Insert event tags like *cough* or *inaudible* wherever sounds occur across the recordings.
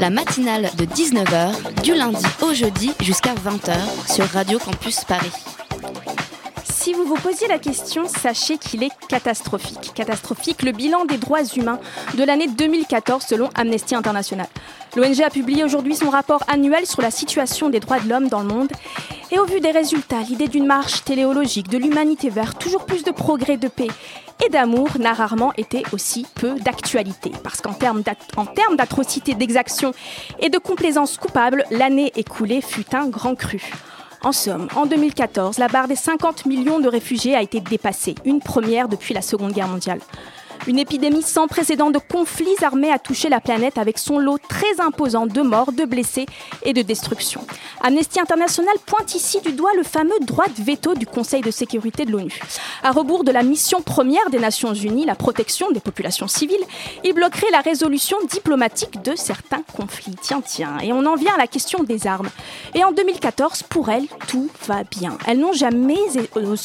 La matinale de 19h, du lundi au jeudi jusqu'à 20h sur Radio Campus Paris. Si vous vous posiez la question, sachez qu'il est catastrophique. Catastrophique le bilan des droits humains de l'année 2014 selon Amnesty International. L'ONG a publié aujourd'hui son rapport annuel sur la situation des droits de l'homme dans le monde. Et au vu des résultats, l'idée d'une marche téléologique de l'humanité vers toujours plus de progrès, de paix et d'amour n'a rarement été aussi peu d'actualité. Parce qu'en termes d'atrocités, d'exactions et de complaisance coupable, l'année écoulée fut un grand cru. En somme, en 2014, la barre des 50 millions de réfugiés a été dépassée, une première depuis la Seconde Guerre mondiale. Une épidémie sans précédent de conflits armés a touché la planète avec son lot très imposant de morts, de blessés et de destruction. Amnesty International pointe ici du doigt le fameux droit de veto du Conseil de sécurité de l'ONU. À rebours de la mission première des Nations Unies, la protection des populations civiles, il bloquerait la résolution diplomatique de certains conflits. Tiens, tiens. Et on en vient à la question des armes. Et en 2014, pour elles, tout va bien. Elles n'ont jamais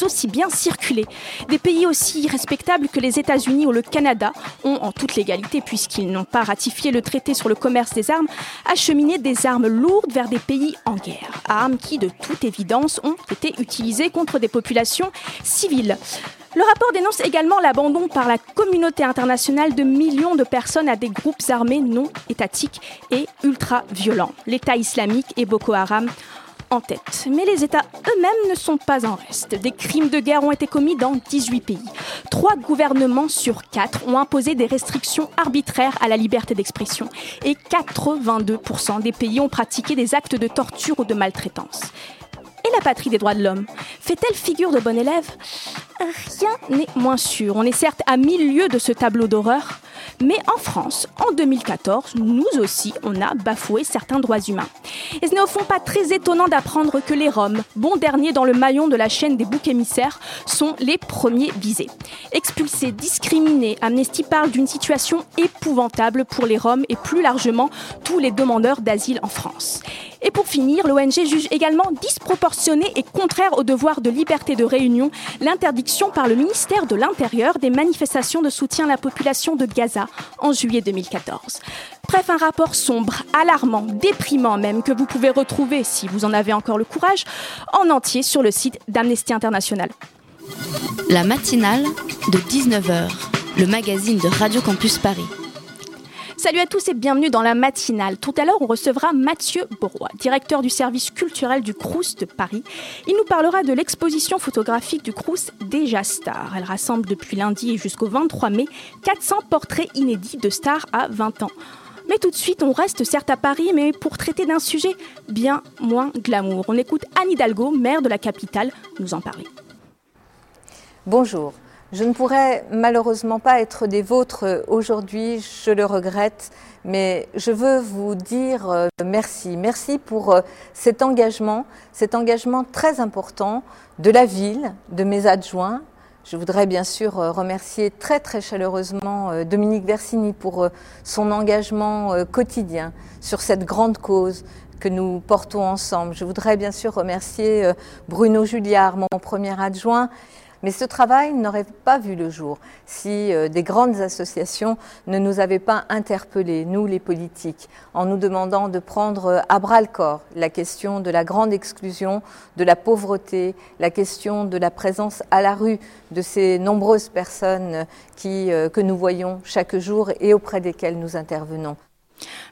aussi bien circulé. Des pays aussi respectables que les États-Unis ou le Canada ont, en toute légalité, puisqu'ils n'ont pas ratifié le traité sur le commerce des armes, acheminé des armes lourdes vers des pays en guerre. Armes qui, de toute évidence, ont été utilisées contre des populations civiles. Le rapport dénonce également l'abandon par la communauté internationale de millions de personnes à des groupes armés non étatiques et ultra-violents, l'État islamique et Boko Haram en tête. Mais les États eux-mêmes ne sont pas en reste. Des crimes de guerre ont été commis dans 18 pays. Trois gouvernements sur quatre ont imposé des restrictions arbitraires à la liberté d'expression. Et 82% des pays ont pratiqué des actes de torture ou de maltraitance. Et la patrie des droits de l'homme Fait-elle figure de bon élève? Rien n'est moins sûr. On est certes à mille lieues de ce tableau d'horreur, mais en France, en 2014, nous aussi, on a bafoué certains droits humains. Et ce n'est au fond pas très étonnant d'apprendre que les Roms, bons derniers dans le maillon de la chaîne des boucs émissaires, sont les premiers visés. Expulsés, discriminés, Amnesty parle d'une situation épouvantable pour les Roms et plus largement tous les demandeurs d'asile en France. Et pour finir, l'ONG juge également disproportionné et contraire au devoir de liberté de réunion l'interdiction par le ministère de l'Intérieur des manifestations de soutien à la population de Gaza en juillet 2014. Bref, un rapport sombre, alarmant, déprimant même, que vous pouvez retrouver, si vous en avez encore le courage, en entier sur le site d'Amnesty International. La matinale de 19h, le magazine de Radio Campus Paris. Salut à tous et bienvenue dans la matinale. Tout à l'heure, on recevra Mathieu Bourrois, directeur du service culturel du Crous de Paris. Il nous parlera de l'exposition photographique du Crous Déjà Star. Elle rassemble depuis lundi jusqu'au 23 mai 400 portraits inédits de stars à 20 ans. Mais tout de suite, on reste certes à Paris, mais pour traiter d'un sujet bien moins glamour. On écoute Anne Hidalgo, maire de la capitale, nous en parler. Bonjour. Je ne pourrais malheureusement pas être des vôtres aujourd'hui, je le regrette, mais je veux vous dire euh, merci. Merci pour euh, cet engagement, cet engagement très important de la ville, de mes adjoints. Je voudrais bien sûr euh, remercier très très chaleureusement Dominique Versini pour son engagement quotidien sur cette grande cause que nous portons ensemble. Je voudrais bien sûr remercier Bruno Julliard, mon premier adjoint, mais ce travail n'aurait pas vu le jour si euh, des grandes associations ne nous avaient pas interpellés, nous les politiques, en nous demandant de prendre euh, à bras le corps la question de la grande exclusion, de la pauvreté, la question de la présence à la rue de ces nombreuses personnes euh, que nous voyons chaque jour et auprès desquelles nous intervenons.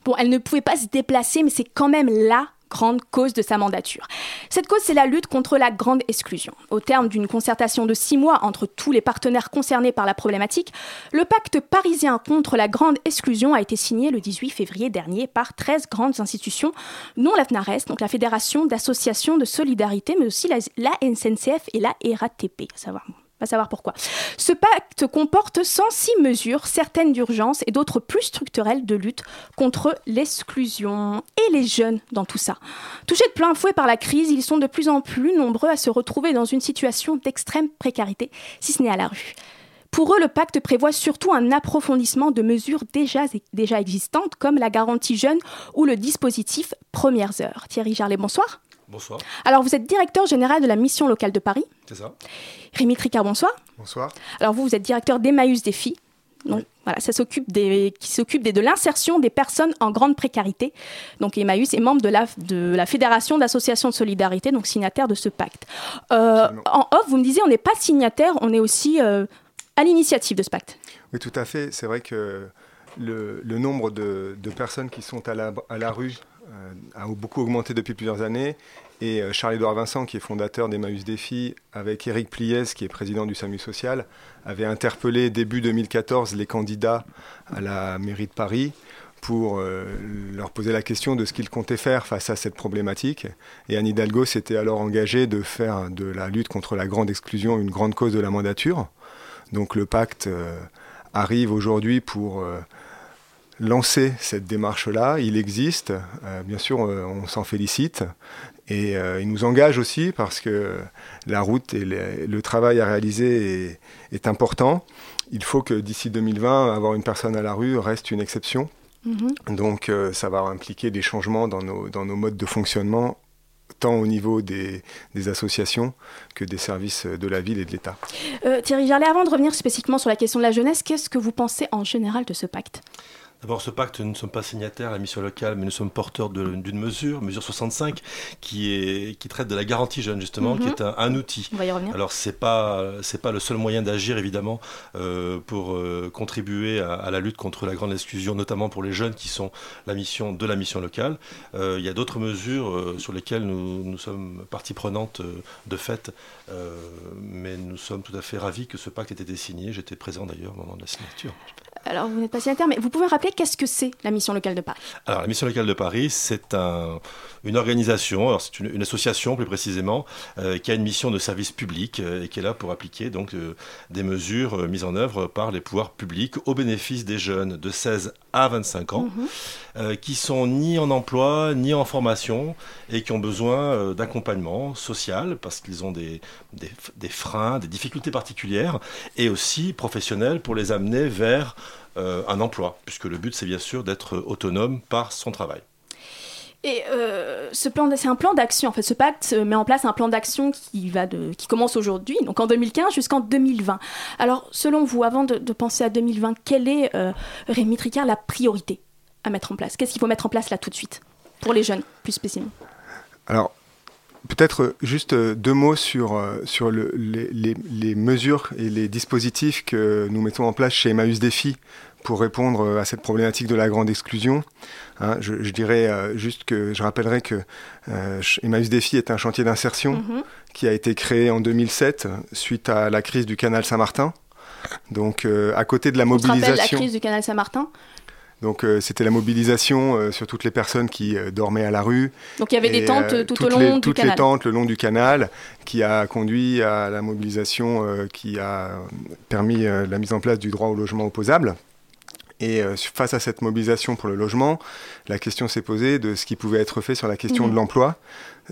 Bon, elle ne pouvait pas se déplacer, mais c'est quand même la grande cause de sa mandature. Cette cause, c'est la lutte contre la grande exclusion. Au terme d'une concertation de six mois entre tous les partenaires concernés par la problématique, le pacte parisien contre la grande exclusion a été signé le 18 février dernier par 13 grandes institutions, dont la FNARES, donc la Fédération d'associations de solidarité, mais aussi la, la SNCF et la RATP, à savoir va savoir pourquoi. Ce pacte comporte 106 mesures, certaines d'urgence et d'autres plus structurelles de lutte contre l'exclusion. Et les jeunes dans tout ça? Touchés de plein fouet par la crise, ils sont de plus en plus nombreux à se retrouver dans une situation d'extrême précarité, si ce n'est à la rue. Pour eux, le pacte prévoit surtout un approfondissement de mesures déjà, déjà existantes, comme la garantie jeune ou le dispositif Premières Heures. Thierry Jarlet, bonsoir. Bonsoir. Alors, vous êtes directeur général de la mission locale de Paris. C'est ça. Rémi Tricard, bonsoir. Bonsoir. Alors, vous, vous êtes directeur d'Emmaüs Défi. Donc, voilà, ça s'occupe des, qui s'occupe de l'insertion des personnes en grande précarité. Donc, Emmaüs est membre de la, de la Fédération d'associations de solidarité, donc signataire de ce pacte. Euh, en off, vous me disiez, on n'est pas signataire, on est aussi euh, à l'initiative de ce pacte. Oui, tout à fait. C'est vrai que le, le nombre de, de, personnes qui sont à la, à la rue a beaucoup augmenté depuis plusieurs années. Et euh, Charles-Édouard Vincent, qui est fondateur d'Emmaüs Défi, avec Éric Pliez, qui est président du SAMU Social, avait interpellé début 2014 les candidats à la mairie de Paris pour euh, leur poser la question de ce qu'ils comptaient faire face à cette problématique. Et Anne Hidalgo s'était alors engagée de faire de la lutte contre la grande exclusion une grande cause de la mandature. Donc le pacte euh, arrive aujourd'hui pour euh, lancer cette démarche-là. Il existe, euh, bien sûr, euh, on s'en félicite. Et euh, il nous engage aussi parce que la route et le, le travail à réaliser est, est, important. Il faut que d'ici 2020, avoir une personne à la rue reste une exception. -hmm. Donc euh, ça va impliquer des changements dans nos, dans nos modes de fonctionnement tant au niveau des, des, associations que des services de la ville et de l'État. Euh, Thierry Jarlet, avant de revenir spécifiquement sur la question de la jeunesse, qu'est-ce que vous pensez en général de ce pacte? D'abord, ce pacte, nous ne sommes pas signataires à la mission locale, mais nous sommes porteurs d'une mesure, mesure 65, qui, est, qui traite de la garantie jeune, justement, mm -hmm. qui est un, un outil. On va y revenir. Alors, ce n'est pas, pas le seul moyen d'agir, évidemment, euh, pour euh, contribuer à, à, la lutte contre la grande exclusion, notamment pour les jeunes qui sont la mission de la mission locale. Euh, il y a d'autres mesures sur lesquelles nous, nous sommes partie prenante de fait, mais nous sommes tout à fait ravis que ce pacte ait été signé. J'étais présent d'ailleurs au moment de la signature. Alors, vous n'êtes pas signataire, mais vous pouvez rappeler qu'est-ce que c'est la mission locale de Paris? Alors, la mission locale de Paris, c'est un, une organisation, c'est une, une, association plus précisément, euh, qui a une mission de service public euh, et qui est là pour appliquer donc euh, des mesures mises en œuvre par les pouvoirs publics au bénéfice des jeunes de 16 à 25 ans, mm -hmm. qui sont ni en emploi ni en formation et qui ont besoin d'accompagnement social parce qu'ils ont des, des, des freins, des difficultés particulières et aussi professionnels pour les amener vers un emploi, puisque le but c'est bien sûr d'être autonome par son travail. Et euh, ce plan, c'est un plan d'action. En fait, ce pacte met en place un plan d'action qui va de, qui commence aujourd'hui, donc en 2015 jusqu'en 2020. Alors, selon vous, avant de, de, penser à 2020, quelle est euh, Rémi Tricard la priorité à mettre en place? Qu'est-ce qu'il faut mettre en place là tout de suite? Pour les jeunes, plus spécialement Alors, Peut-être juste deux mots sur, sur le, les, mesures et les dispositifs que nous mettons en place chez Emmaüs Défi pour répondre à cette problématique de la grande exclusion. Hein, je, je, dirais euh, juste que je rappellerai que euh, Emmaüs Défi est un chantier d'insertion -hmm. qui a été créé en 2007 suite à la crise du canal Saint-Martin. Donc euh, à côté de la On mobilisation... la crise du canal Saint-Martin? Donc euh, c'était la mobilisation euh, sur toutes les personnes qui euh, dormaient à la rue. Donc il y avait des tentes tout au long les, du toutes canal. les tentes le long du canal qui a conduit à la mobilisation qui a permis la mise en place du droit au logement opposable. Et face à cette mobilisation pour le logement, la question s'est posée de ce qui pouvait être fait sur la question mmh. de l'emploi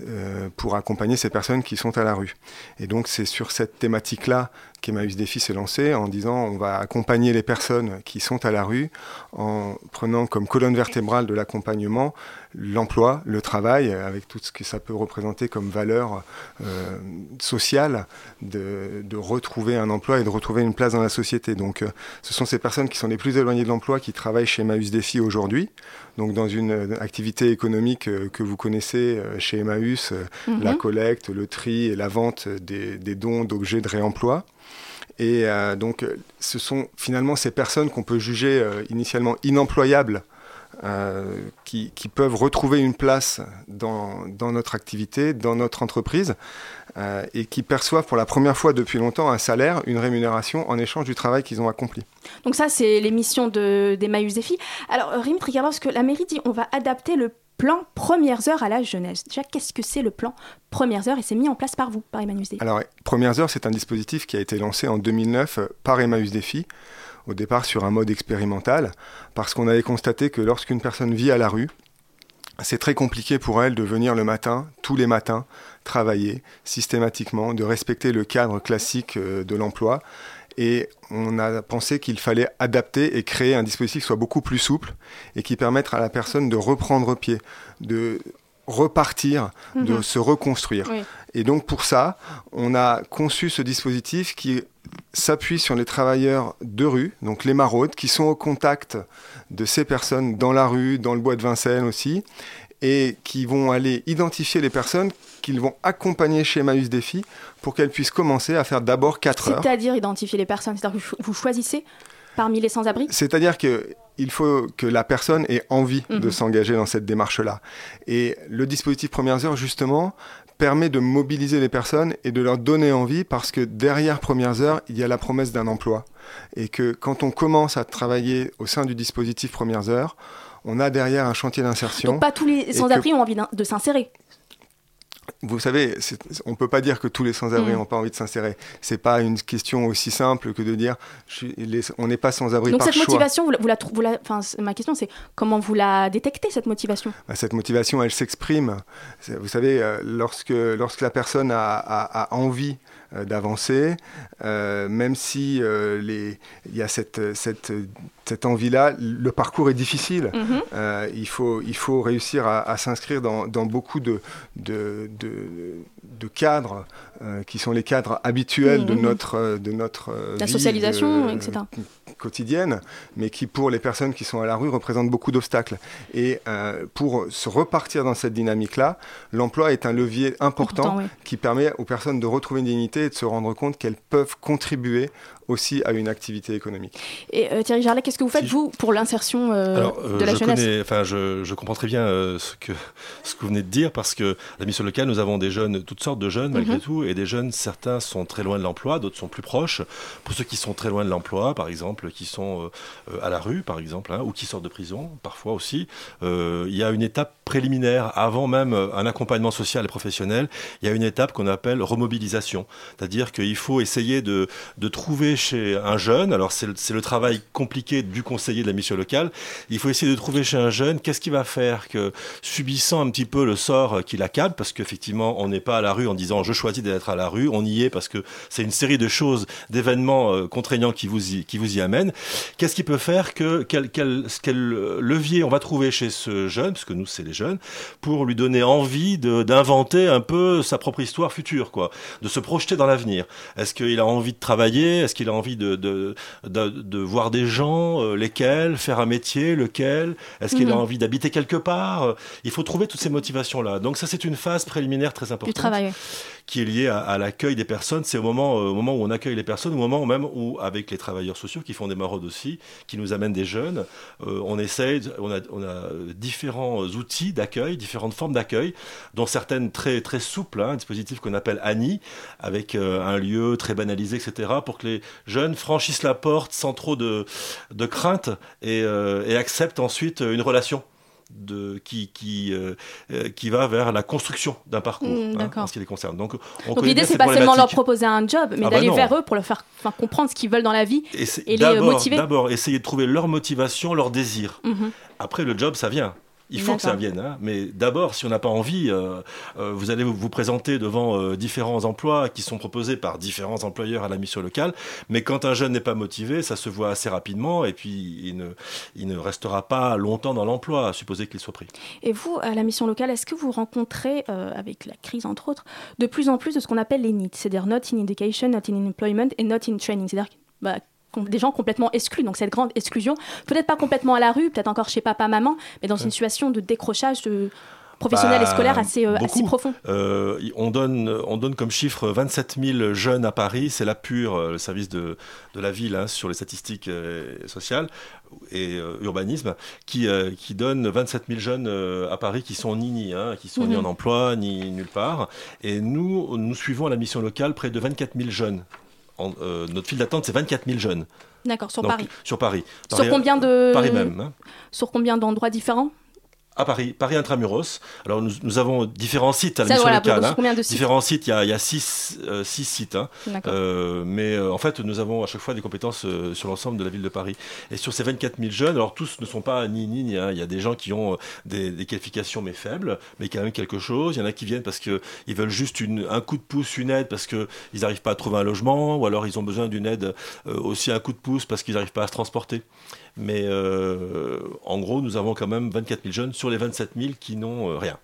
euh, pour accompagner ces personnes qui sont à la rue. Et donc c'est sur cette thématique-là qu'Emmaüs Défi s'est lancé en disant on va accompagner les personnes qui sont à la rue en prenant comme colonne vertébrale de l'accompagnement l'emploi, le travail, avec tout ce que ça peut représenter comme valeur euh, sociale de, de, retrouver un emploi et de retrouver une place dans la société. Donc euh, ce sont ces personnes qui sont les plus éloignées de l'emploi qui travaillent chez Emmaüs Défi aujourd'hui, donc dans une activité économique euh, que vous connaissez chez Emmaüs, mm -hmm. la collecte, le tri et la vente des, des dons d'objets de réemploi. Et euh, donc, ce sont finalement ces personnes qu'on peut juger euh, initialement inemployables, euh, qui, peuvent retrouver une place dans, notre activité, dans notre entreprise, et qui perçoivent pour la première fois depuis longtemps un salaire, une rémunération en échange du travail qu'ils ont accompli. Donc ça, c'est les missions de, des Maïus Défi. Alors, Rim Trigger, parce que la mairie dit on va adapter le plan Premières Heures à la jeunesse. Déjà, qu'est-ce que c'est le plan Premières Heures et c'est mis en place par vous, par Emmanuel Défi Alors, Premières Heures, c'est un dispositif qui a été lancé en 2009 euh, par Emmaüs Défi, au départ sur un mode expérimental, parce qu'on avait constaté que lorsqu'une personne vit à la rue, c'est très compliqué pour elle de venir le matin, tous les matins, travailler systématiquement, de respecter le cadre classique euh, de l'emploi. Et on a pensé qu'il fallait adapter et créer un dispositif qui soit beaucoup plus souple et qui permette à la personne de reprendre pied, de repartir, de Mhm. se reconstruire. Oui. Et donc pour ça, on a conçu ce dispositif qui s'appuie sur les travailleurs de rue, donc les maraudes, qui sont au contact de ces personnes dans la rue, dans le bois de Vincennes aussi, et qui vont aller identifier les personnes qu'ils vont accompagner chez Emmaüs Défi pour qu'elles puissent commencer à faire d'abord 4 heures. C'est-à-dire identifier les personnes, c'est-à-dire que vous- choisissez parmi les sans-abri? C'est-à-dire que il faut que la personne ait envie de Mhm. s'engager dans cette démarche-là. Et le dispositif Premières Heures, justement, permet de mobiliser les personnes et de leur donner envie parce que derrière Premières Heures, il y a la promesse d'un emploi. Et que quand on commence à travailler au sein du dispositif Premières Heures, on a derrière un chantier d'insertion. Donc pas tous les sans-abri ont envie de s'insérer. Vous savez, on ne peut pas dire que tous les sans-abri Mm. n'ont pas envie de s'insérer. C'est pas une question aussi simple que de dire je suis- les- on n'est pas sans-abri Donc par cette choix. motivation, vous la, vous la vous ma question c'est comment vous la détectez cette motivation? Bah, Cette motivation, elle s'exprime. Vous savez, euh, lorsque, lorsque la personne a, a- a envie d'avancer, euh, même si euh, les- il y a cette, cette, cette envie-là, le parcours est difficile. Mhm. Euh, il, faut, il faut réussir à, à s'inscrire dans, dans beaucoup de, de, de, de cadres euh, qui sont les cadres habituels de Mhm. notre, euh, de notre euh, La vie socialisation, de- etc. quotidienne, mais qui pour les personnes qui sont à la rue représentent beaucoup d'obstacles. Et euh, pour se repartir dans cette dynamique-là, l'emploi est un levier important, Important, oui. qui permet aux personnes de retrouver une dignité et de se rendre compte qu'elles peuvent contribuer aussi à une activité économique. Et euh, Thierry Jarlet, qu'est-ce que vous faites Si vous pour l'insertion euh, euh, de la je jeunesse? connais, enfin, je, je comprends très bien ce, que, *laughs* ce que vous venez de dire parce que la mission locale, nous avons des jeunes, toutes sortes de jeunes malgré Mhm. tout, et des jeunes, certains sont très loin de l'emploi, d'autres sont plus proches. Pour ceux qui sont très loin de l'emploi, par exemple, qui sont à la rue, par exemple, hein, ou qui sortent de prison, parfois aussi, il y a une étape préliminaire avant même un accompagnement social et professionnel. Il y a une étape qu'on appelle remobilisation, c'est-à-dire qu'il faut essayer de, de trouver chez un jeune, alors c'est le, le travail compliqué du conseiller de la mission locale, il faut essayer de trouver chez un jeune qu'est-ce qui va faire que, subissant un petit peu le sort qui l'accable, parce qu'effectivement on n'est pas à la rue en disant je choisis d'être à la rue, on y est parce que c'est une série de choses, d'événements euh, contraignants qui vous y, qui vous y amènent. Qu'est-ce qui peut faire que quel, quel, quel levier on va trouver chez ce jeune, parce que nous c'est les jeunes, pour lui donner envie d'inventer un peu sa propre histoire future, quoi, de se projeter dans l'avenir? Est-ce qu'il a envie de travailler? Est-ce qu'il a envie de, de, de, de voir des gens euh, Lesquels Faire un métier Lequel Est-ce qu'il a Mhm. envie d'habiter quelque part Euh, Il faut trouver toutes ces motivations-là. Donc ça, c'est une phase préliminaire très importante du travail qui est lié à, à l'accueil des personnes. C'est au moment, euh, au moment où on accueille les personnes, au moment même où, avec les travailleurs sociaux qui font des maraudes aussi, qui nous amènent des jeunes, euh, on essaye, on a, on a différents outils d'accueil, différentes formes d'accueil, dont certaines très, très souples, hein, un dispositif qu'on appelle ANI, avec un lieu très banalisé, etc., pour que les jeunes franchissent la porte sans trop de, de crainte et, euh, et acceptent ensuite une relation. De, qui, qui, euh, euh, qui va vers la construction d'un parcours Mm, hein, en ce qui les concerne. Donc, on Donc l'idée c'est pas seulement leur proposer un job, mais Ah bah d'aller vers eux pour leur faire enfin, comprendre ce qu'ils veulent dans la vie. Et, les, motiver. D'abord, essayer de trouver leur motivation, leur désir. Mhm. Après, le job, ça vient. Il faut que ça vienne. hein. Mais d'abord, si on n'a pas envie, euh, euh, vous allez vous présenter devant euh, différents emplois qui sont proposés par différents employeurs à la mission locale. Mais quand un jeune n'est pas motivé, ça se voit assez rapidement et puis il ne, il ne restera pas longtemps dans l'emploi, à supposer qu'il soit pris. Et vous, à la mission locale, est-ce que vous rencontrez, avec la crise entre autres, de plus en plus de ce qu'on appelle les NEET, c'est-à-dire Not in Education, Not in Employment et Not in Training, c'est-à-dire bah, des gens complètement exclus, donc cette grande exclusion, peut-être pas complètement à la rue, peut-être encore chez papa, maman, mais dans une situation de décrochage de professionnel Bah, et scolaire assez, euh, assez profond. Euh, on, donne, on donne comme chiffre 27 000 jeunes à Paris, c'est la PUR, euh, le service de, de la ville hein, sur les statistiques euh, sociales et euh, urbanisme, qui, euh, qui donne 27 000 jeunes euh, à Paris qui sont ni ni, hein, qui sont ni Mhm. en emploi, ni nulle part. Et nous, nous suivons à la mission locale près de 24 000 jeunes. En- euh, notre file d'attente, c'est 24 000 jeunes. D'accord, sur Donc, Paris. Sur Paris. Sur Paris- combien de Paris même. hein. Sur combien d'endroits différents? À Paris, Paris Intramuros. Alors nous, nous avons différents sites à la voilà, locale. hein. combien de sites Différents sites, il y a, il y a six, euh, six sites. hein. Euh, mais euh, en fait, nous avons à chaque fois des compétences euh, sur l'ensemble de la ville de Paris. Et sur ces 24 000 jeunes, alors tous ne sont pas ni ni ni. hein. Il y a des gens qui ont des, des qualifications mais faibles, mais quand même quelque chose. Il y en a qui viennent parce qu'ils veulent juste une, un coup de pouce, une aide parce qu'ils n'arrivent pas à trouver un logement, ou alors ils ont besoin d'une aide euh, aussi un coup de pouce parce qu'ils n'arrivent pas à se transporter. Mais euh, en gros, nous avons quand même 24 000 jeunes sur les 27 000 qui n'ont euh, rien.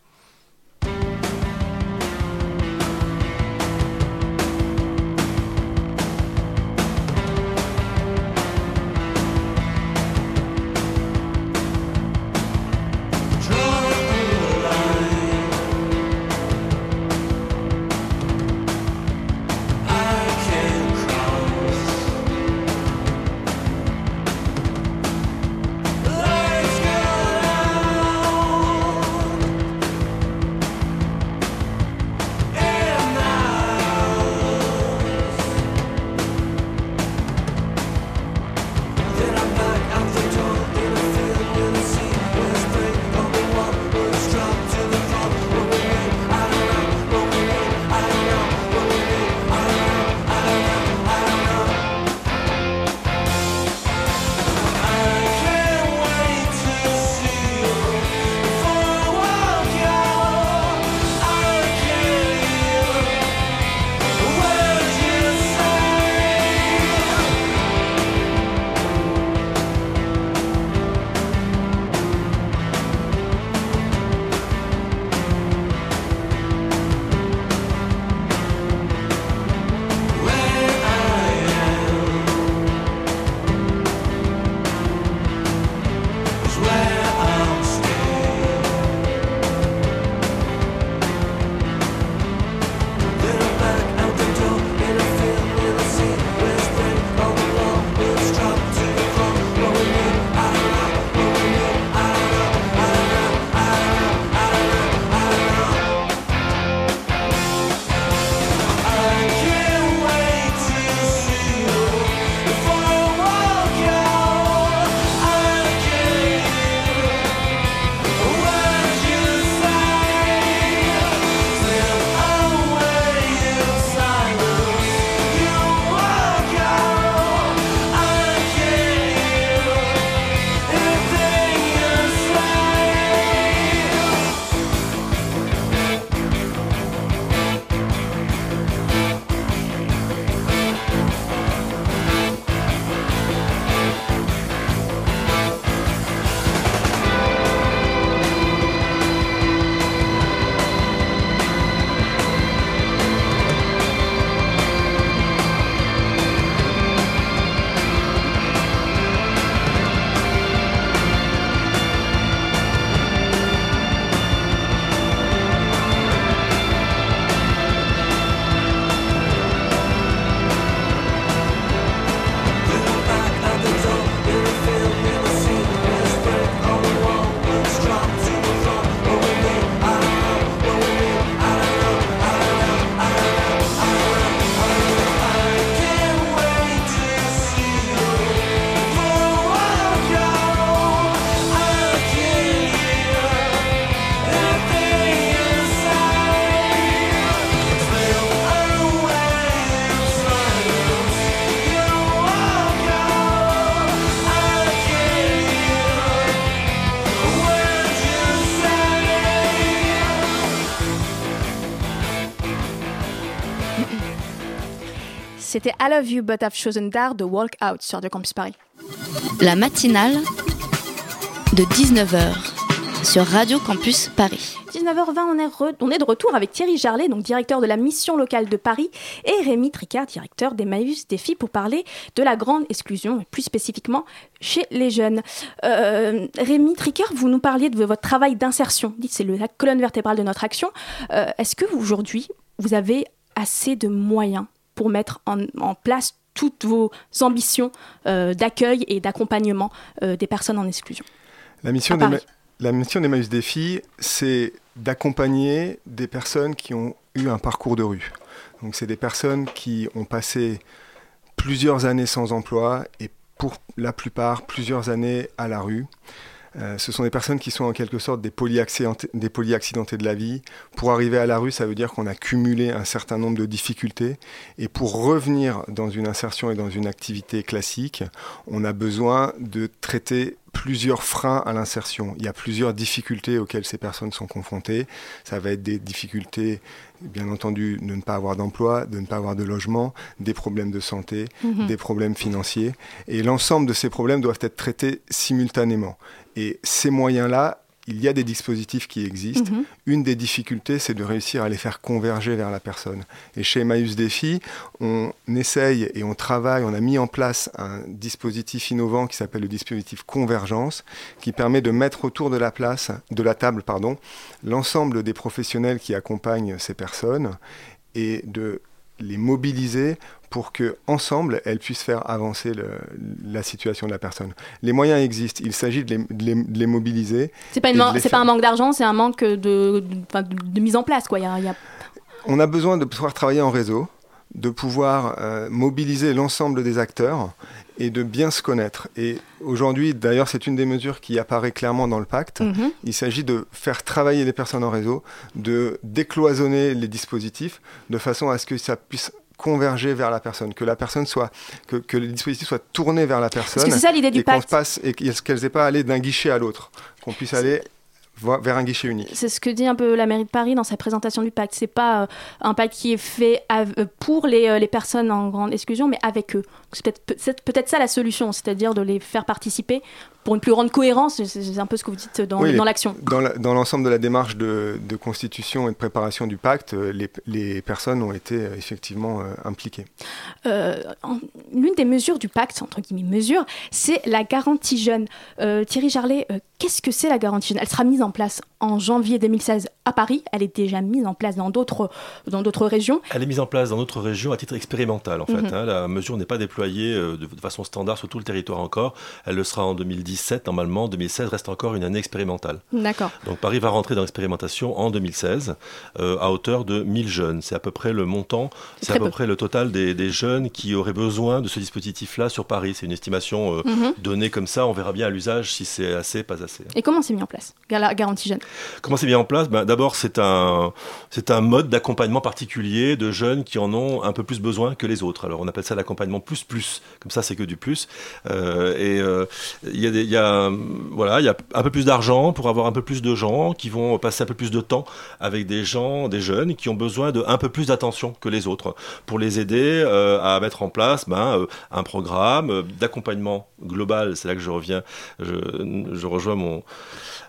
C'était I Love You But I've Chosen Dar de Walk Out sur Radio Campus Paris. La matinale de 19h sur Radio Campus Paris. 19h20, on est, re- on est de retour avec Thierry Jarlet, donc directeur de la mission locale de Paris, et Rémi Tricard, directeur d'Emmaüs Défi, pour parler de la grande exclusion, et plus spécifiquement chez les jeunes. Euh, Rémi Tricard, vous nous parliez de votre travail d'insertion. Dites, c'est la colonne vertébrale de notre action. Euh, Est-ce que vous, aujourd'hui, vous avez assez de moyens pour mettre en, en place toutes vos ambitions euh, d'accueil et d'accompagnement euh, des personnes en exclusion La mission la mission d'Emmaüs Défi, c'est d'accompagner des personnes qui ont eu un parcours de rue. Donc c'est des personnes qui ont passé plusieurs années sans emploi et pour la plupart plusieurs années à la rue. Euh, ce sont des personnes qui sont en quelque sorte des des polyaccidentés de la vie. Pour arriver à la rue, ça veut dire qu'on a cumulé un certain nombre de difficultés. Et pour revenir dans une insertion et dans une activité classique, on a besoin de traiter plusieurs freins à l'insertion. Il y a plusieurs difficultés auxquelles ces personnes sont confrontées. Ça va être des difficultés, bien entendu, de ne pas avoir d'emploi, de ne pas avoir de logement, des problèmes de santé, Mhm. des problèmes financiers. Et l'ensemble de ces problèmes doivent être traités simultanément. Et ces moyens-là, il y a des dispositifs qui existent. Mhm. Une des difficultés, c'est de réussir à les faire converger vers la personne. Et chez Emmaüs Défi, on essaye et on travaille, on a mis en place un dispositif innovant qui s'appelle le dispositif Convergence, qui permet de mettre autour de la place, de la table, pardon, l'ensemble des professionnels qui accompagnent ces personnes et de les mobiliser pour que ensemble elles puissent faire avancer le- la situation de la personne. Les moyens existent, il s'agit de les, de les- de les mobiliser. C'est pas, c'est pas un manque d'argent, c'est un manque de, mise en place. Quoi. Il y a- il y a- On a besoin de pouvoir travailler en réseau, de pouvoir euh, mobiliser l'ensemble des acteurs et de bien se connaître. Et aujourd'hui, d'ailleurs, c'est une des mesures qui apparaît clairement dans le pacte. Mhm. Il s'agit de faire travailler les personnes en réseau, de décloisonner les dispositifs de façon à ce que ça puisse converger vers la personne, que la personne soit, que, que les dispositifs soient tournés vers la personne. Parce que c'est ça l'idée du pacte. passe et qu'elles n'aient pas à aller d'un guichet à l'autre, qu'on puisse aller vers un guichet unique. C'est ce que dit un peu la mairie de Paris dans sa présentation du pacte. C'est pas euh, un pacte qui est fait euh, pour les, euh, les personnes en grande exclusion, mais avec eux. C'est peut-être peut- ça la solution, c'est-à-dire de les faire participer pour une plus grande cohérence. C'est- un peu ce que vous dites dans, Oui, les- dans l'action. Dans la- l'ensemble de la démarche de, de constitution et de préparation du pacte, euh, les, les personnes ont été euh, effectivement euh, impliquées. Euh, L'une des mesures du pacte, entre guillemets mesures, c'est la garantie jeune. Euh, Thierry Jarlet, euh, qu'est-ce que c'est la garantie jeune? Elle sera mise en place en janvier 2016 à Paris. Elle est déjà mise en place dans d'autres dans d'autres régions. Elle est mise en place dans notre région à titre expérimental, en fait. Mhm. hein. La mesure n'est pas déployée euh, de, façon standard sur tout le territoire encore. Elle le sera en 2017, normalement. 2016 reste encore une année expérimentale. D'accord. Donc Paris va rentrer dans l'expérimentation en 2016 euh, à hauteur de 1000 jeunes. C'est à peu près le montant, C'est à peu. près le total des, des jeunes qui auraient besoin de ce dispositif-là sur Paris. C'est une estimation euh, Mhm. donnée comme ça. On verra bien à l'usage si c'est assez, pas assez. Et comment c'est mis en place la garantie jeune Comment c'est mis en place? Ben, D'abord, c'est un, c'est un mode d'accompagnement particulier de jeunes qui en ont un peu plus besoin que les autres. Alors, on appelle ça l'accompagnement plus plus. Comme ça, c'est que du plus. Euh, et euh, il y a, y a, un peu plus d'argent pour avoir un peu plus de gens qui vont passer un peu plus de temps avec des gens, des jeunes qui ont besoin de un peu plus d'attention que les autres pour les aider euh, à mettre en place ben, un programme d'accompagnement global. C'est là que je reviens, je rejoins mon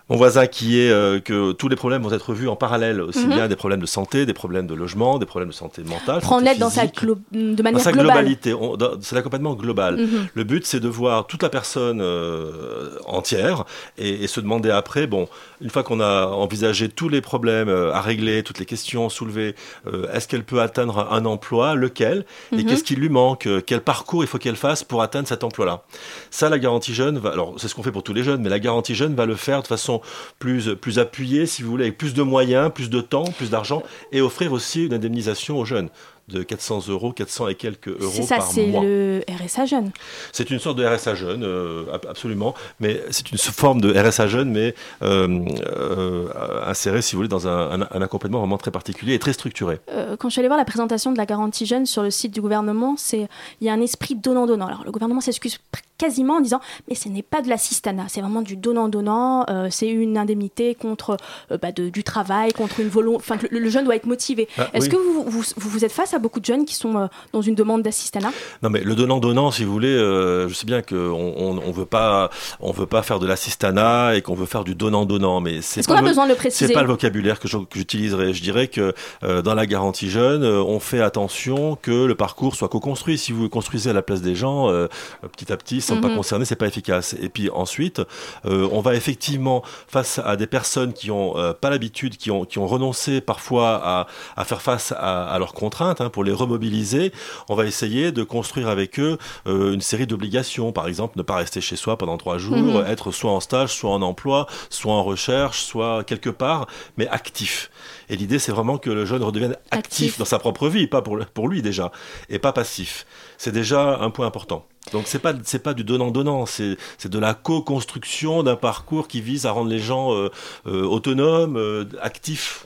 mon voisin qui est euh, que tous les problèmes vont être vus en parallèle, aussi Mhm. bien des problèmes de santé, des problèmes de logement, des problèmes de santé mentale, Prendre l'aide dans sa de dans sa globale. globalité. C'est l'accompagnement global. Mhm. Le but, c'est de voir toute la personne euh, entière et, et se demander après, bon, une fois qu'on a envisagé tous les problèmes euh, à régler, toutes les questions soulevées, euh, est-ce qu'elle peut atteindre un emploi, lequel, et Mhm. qu'est-ce qui lui manque, quel parcours il faut qu'elle fasse pour atteindre cet emploi-là? Ça, la garantie jeune, va, alors c'est ce qu'on fait pour tous les jeunes, mais la garantie jeune va le faire de façon plus, plus si vous voulez, avec plus de moyens, plus de temps, plus d'argent, et offrir aussi une indemnisation aux jeunes de 400 euros, 400 et quelques euros C'est ça, par c'est mois. le RSA jeune. C'est une sorte de RSA jeune, euh, ab- absolument, mais c'est une forme de RSA jeune, mais euh, euh, insérée, si vous voulez, dans un, un- un accompagnement vraiment très particulier et très structuré. Euh, quand je suis allée voir la présentation de la garantie jeune sur le site du gouvernement, c'est il y a un esprit donnant-donnant. Alors le gouvernement s'excuse quasiment en disant mais ce n'est pas de l'assistanat, c'est vraiment du donnant-donnant. c'est une indemnité contre bah, de- du travail, contre une volonté. Enfin, le, le jeune doit être motivé. Ah, Est-ce oui. que vous vous êtes face à beaucoup de jeunes qui sont euh, dans une demande d'assistanat Non, mais le donnant-donnant, si vous voulez, euh, je sais bien qu'on on, on veut pas, on veut pas faire de l'assistanat et qu'on veut faire du donnant-donnant, mais c'est Est-ce qu'on pas a le- besoin de le préciser C'est pas le vocabulaire que j'utiliserai. Je dirais que euh, dans la garantie jeune, on fait attention que le parcours soit co-construit. Si vous construisez à la place des gens, euh, petit à petit, ils ne sont pas Mhm. concernés, c'est pas efficace. Et puis ensuite, euh, on va effectivement face à des personnes qui ont euh, pas l'habitude, qui ont qui ont renoncé parfois à, à faire face à, à leurs contraintes, hein, pour les remobiliser, on va essayer de construire avec eux euh, une série d'obligations. Par exemple, ne pas rester chez soi pendant trois jours, Mhm. être soit en stage, soit en emploi, soit en recherche, soit quelque part, mais actif. Et l'idée, c'est vraiment que le jeune redevienne actif, Actif. dans sa propre vie, pas pour, lui déjà, et pas passif. C'est déjà un point important. Donc c'est pas c'est pas du donnant donnant, c'est c'est de la co-construction d'un parcours qui vise à rendre les gens euh, euh, autonomes, euh, actifs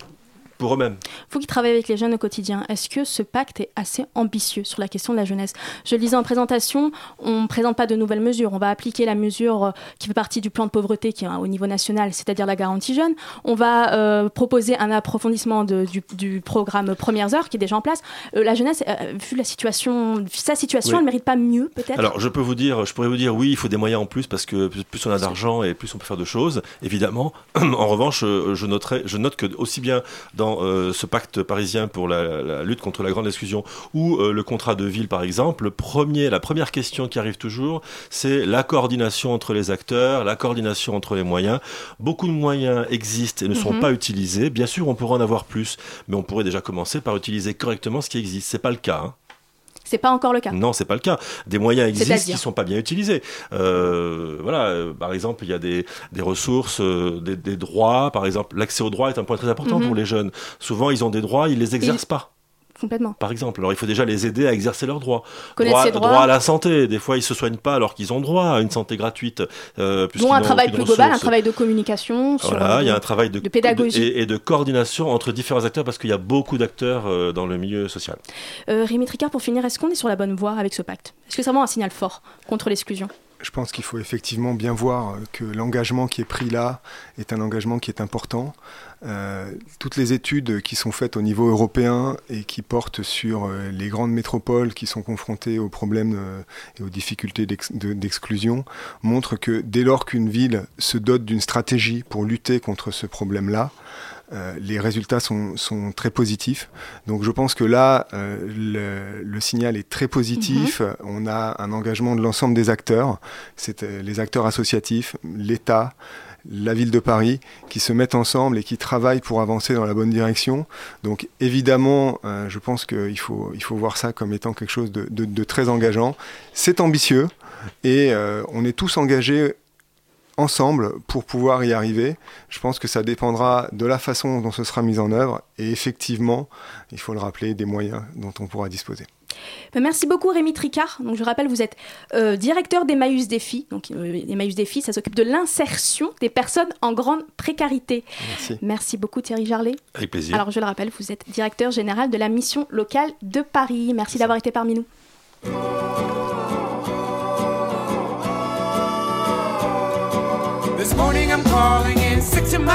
pour eux-mêmes. Vous qui travaillez avec les jeunes au quotidien, est-ce que ce pacte est assez ambitieux sur la question de la jeunesse? Je le disais en présentation, on ne présente pas de nouvelles mesures. On va appliquer la mesure euh, qui fait partie du plan de pauvreté qui est au niveau national, c'est-à-dire la garantie jeune. On va euh, proposer un approfondissement de, du, du, programme Premières Heures qui est déjà en place. Euh, la jeunesse, euh, vu la situation, sa situation, Oui. elle ne mérite pas mieux peut-être? Alors je peux vous dire, je pourrais vous dire oui, il faut des moyens en plus parce que plus on a d'argent et plus on peut faire de choses, évidemment. *clears throat* en revanche, je noterai, je note que aussi bien dans euh, ce pacte parisien pour la, la lutte contre la grande exclusion ou euh, le contrat de ville par exemple, le premier, la première question qui arrive toujours, c'est la coordination entre les acteurs, la coordination entre les moyens. Beaucoup de moyens existent et ne sont Mhm. pas utilisés. Bien sûr, on pourrait en avoir plus, mais on pourrait déjà commencer par utiliser correctement ce qui existe. C'est pas le cas. hein. C'est pas encore le cas. Non, c'est pas le cas. Des moyens existent qui sont pas bien utilisés. Euh, voilà, euh, par exemple, il y a des, des ressources, euh, des, des droits. Par exemple, l'accès aux droits est un point très important Mhm. pour les jeunes. Souvent, ils ont des droits, ils les exercent pas. Complètement. Par exemple, alors il faut déjà les aider à exercer leurs droits. Droit, droits. droit à la santé. Des fois, ils se soignent pas alors qu'ils ont droit à une santé gratuite. Euh, Dont un travail plus global, un travail de communication. sur, Voilà, il y a un travail de, de pédagogie. de- et, et de coordination entre différents acteurs parce qu'il y a beaucoup d'acteurs euh, dans le milieu social. Euh, Rémi Tricard, pour finir, est-ce qu'on est sur la bonne voie avec ce pacte? Est-ce que c'est vraiment un signal fort contre l'exclusion? Je pense qu'il faut effectivement bien voir que l'engagement qui est pris là est un engagement qui est important. Euh, toutes les études qui sont faites au niveau européen et qui portent sur euh, les grandes métropoles qui sont confrontées aux problèmes euh, et aux difficultés d'ex- de- d'exclusion montrent que dès lors qu'une ville se dote d'une stratégie pour lutter contre ce problème-là, euh, les résultats sont, sont très positifs. Donc je pense que là, euh, le, le signal est très positif. On a un engagement de l'ensemble des acteurs, c'est euh, les acteurs associatifs, l'État, la ville de Paris, qui se mettent ensemble et qui travaillent pour avancer dans la bonne direction. Donc évidemment, euh, je pense qu'il faut, il faut voir ça comme étant quelque chose de, de- de très engageant. C'est ambitieux et euh, on est tous engagés ensemble pour pouvoir y arriver. Je pense que ça dépendra de la façon dont ce sera mis en œuvre et effectivement, il faut le rappeler, des moyens dont on pourra disposer. Merci beaucoup Rémi Tricard. Donc, je rappelle, vous êtes euh, directeur d'Emmaüs Défi. Donc euh, Emmaüs Défi, ça s'occupe de l'insertion des personnes en grande précarité. Merci. Merci beaucoup Thierry Jarlet. Avec plaisir. Alors je le rappelle, vous êtes directeur général de la mission locale de Paris. Merci d'avoir été parmi nous. This morning I'm calling in sick to my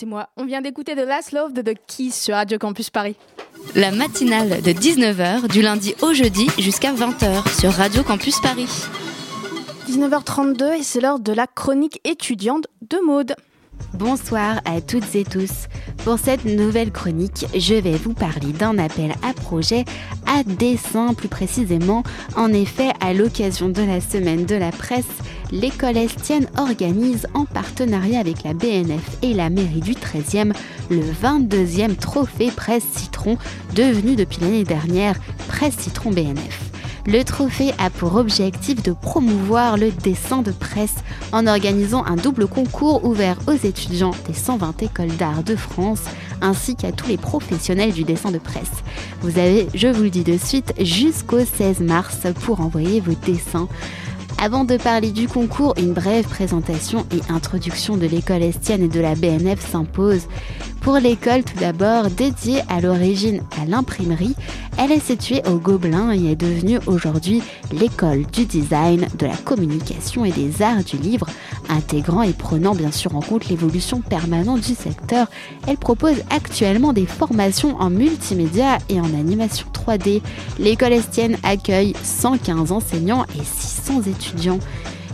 c'est moi. On vient d'écouter The Last Love de The Keys sur Radio Campus Paris. La matinale de 19h du lundi au jeudi jusqu'à 20h sur Radio Campus Paris. 19h32 et c'est l'heure de la chronique étudiante de Maude. Bonsoir à toutes et tous. Pour cette nouvelle chronique, je vais vous parler d'un appel à projet à dessin plus précisément. En effet, à l'occasion de la semaine de la presse, l'école Estienne organise en partenariat avec la BNF et la mairie du 13e le 22e trophée Presse Citron devenu depuis l'année dernière Presse Citron BNF. Le trophée a pour objectif de promouvoir le dessin de presse en organisant un double concours ouvert aux étudiants des 120 écoles d'art de France ainsi qu'à tous les professionnels du dessin de presse. Vous avez, je vous le dis de suite, jusqu'au 16 mars pour envoyer vos dessins. Avant de parler du concours, une brève présentation et introduction de l'école Estienne et de la BNF s'impose. Pour l'école, tout d'abord, dédiée à l'origine à l'imprimerie, elle est située au Gobelin et est devenue aujourd'hui l'école du design, de la communication et des arts du livre, intégrant et prenant bien sûr en compte l'évolution permanente du secteur. Elle propose actuellement des formations en multimédia et en animation 3D. L'école Estienne accueille 115 enseignants et 600 étudiants.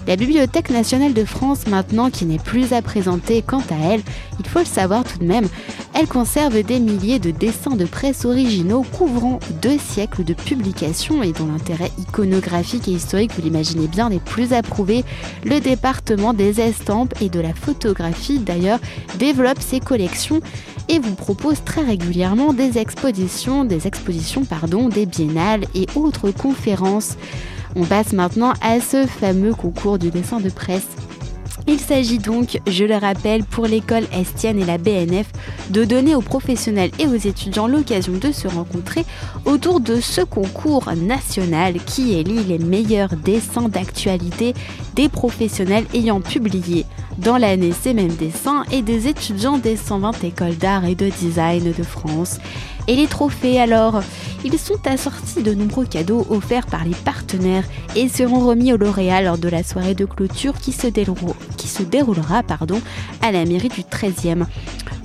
La Bibliothèque nationale de France, maintenant qui n'est plus à présenter quant à elle, il faut le savoir tout de même, elle conserve des milliers de dessins de presse originaux couvrant deux siècles de publications et dont l'intérêt iconographique et historique, vous l'imaginez bien, n'est plus approuvé. Le département des estampes et de la photographie, d'ailleurs, développe ses collections et vous propose très régulièrement des expositions, des expositions des biennales et autres conférences. On passe maintenant à ce fameux concours du dessin de presse. Il s'agit donc, je le rappelle, pour l'école Estienne et la BNF de donner aux professionnels et aux étudiants l'occasion de se rencontrer autour de ce concours national qui élit les meilleurs dessins d'actualité des professionnels ayant publié dans l'année ces mêmes dessins et des étudiants des 120 écoles d'art et de design de France. Et les trophées alors Ils sont assortis de nombreux cadeaux offerts par les partenaires et seront remis aux lauréats lors de la soirée de clôture qui se déroulera, pardon, à la mairie du 13e.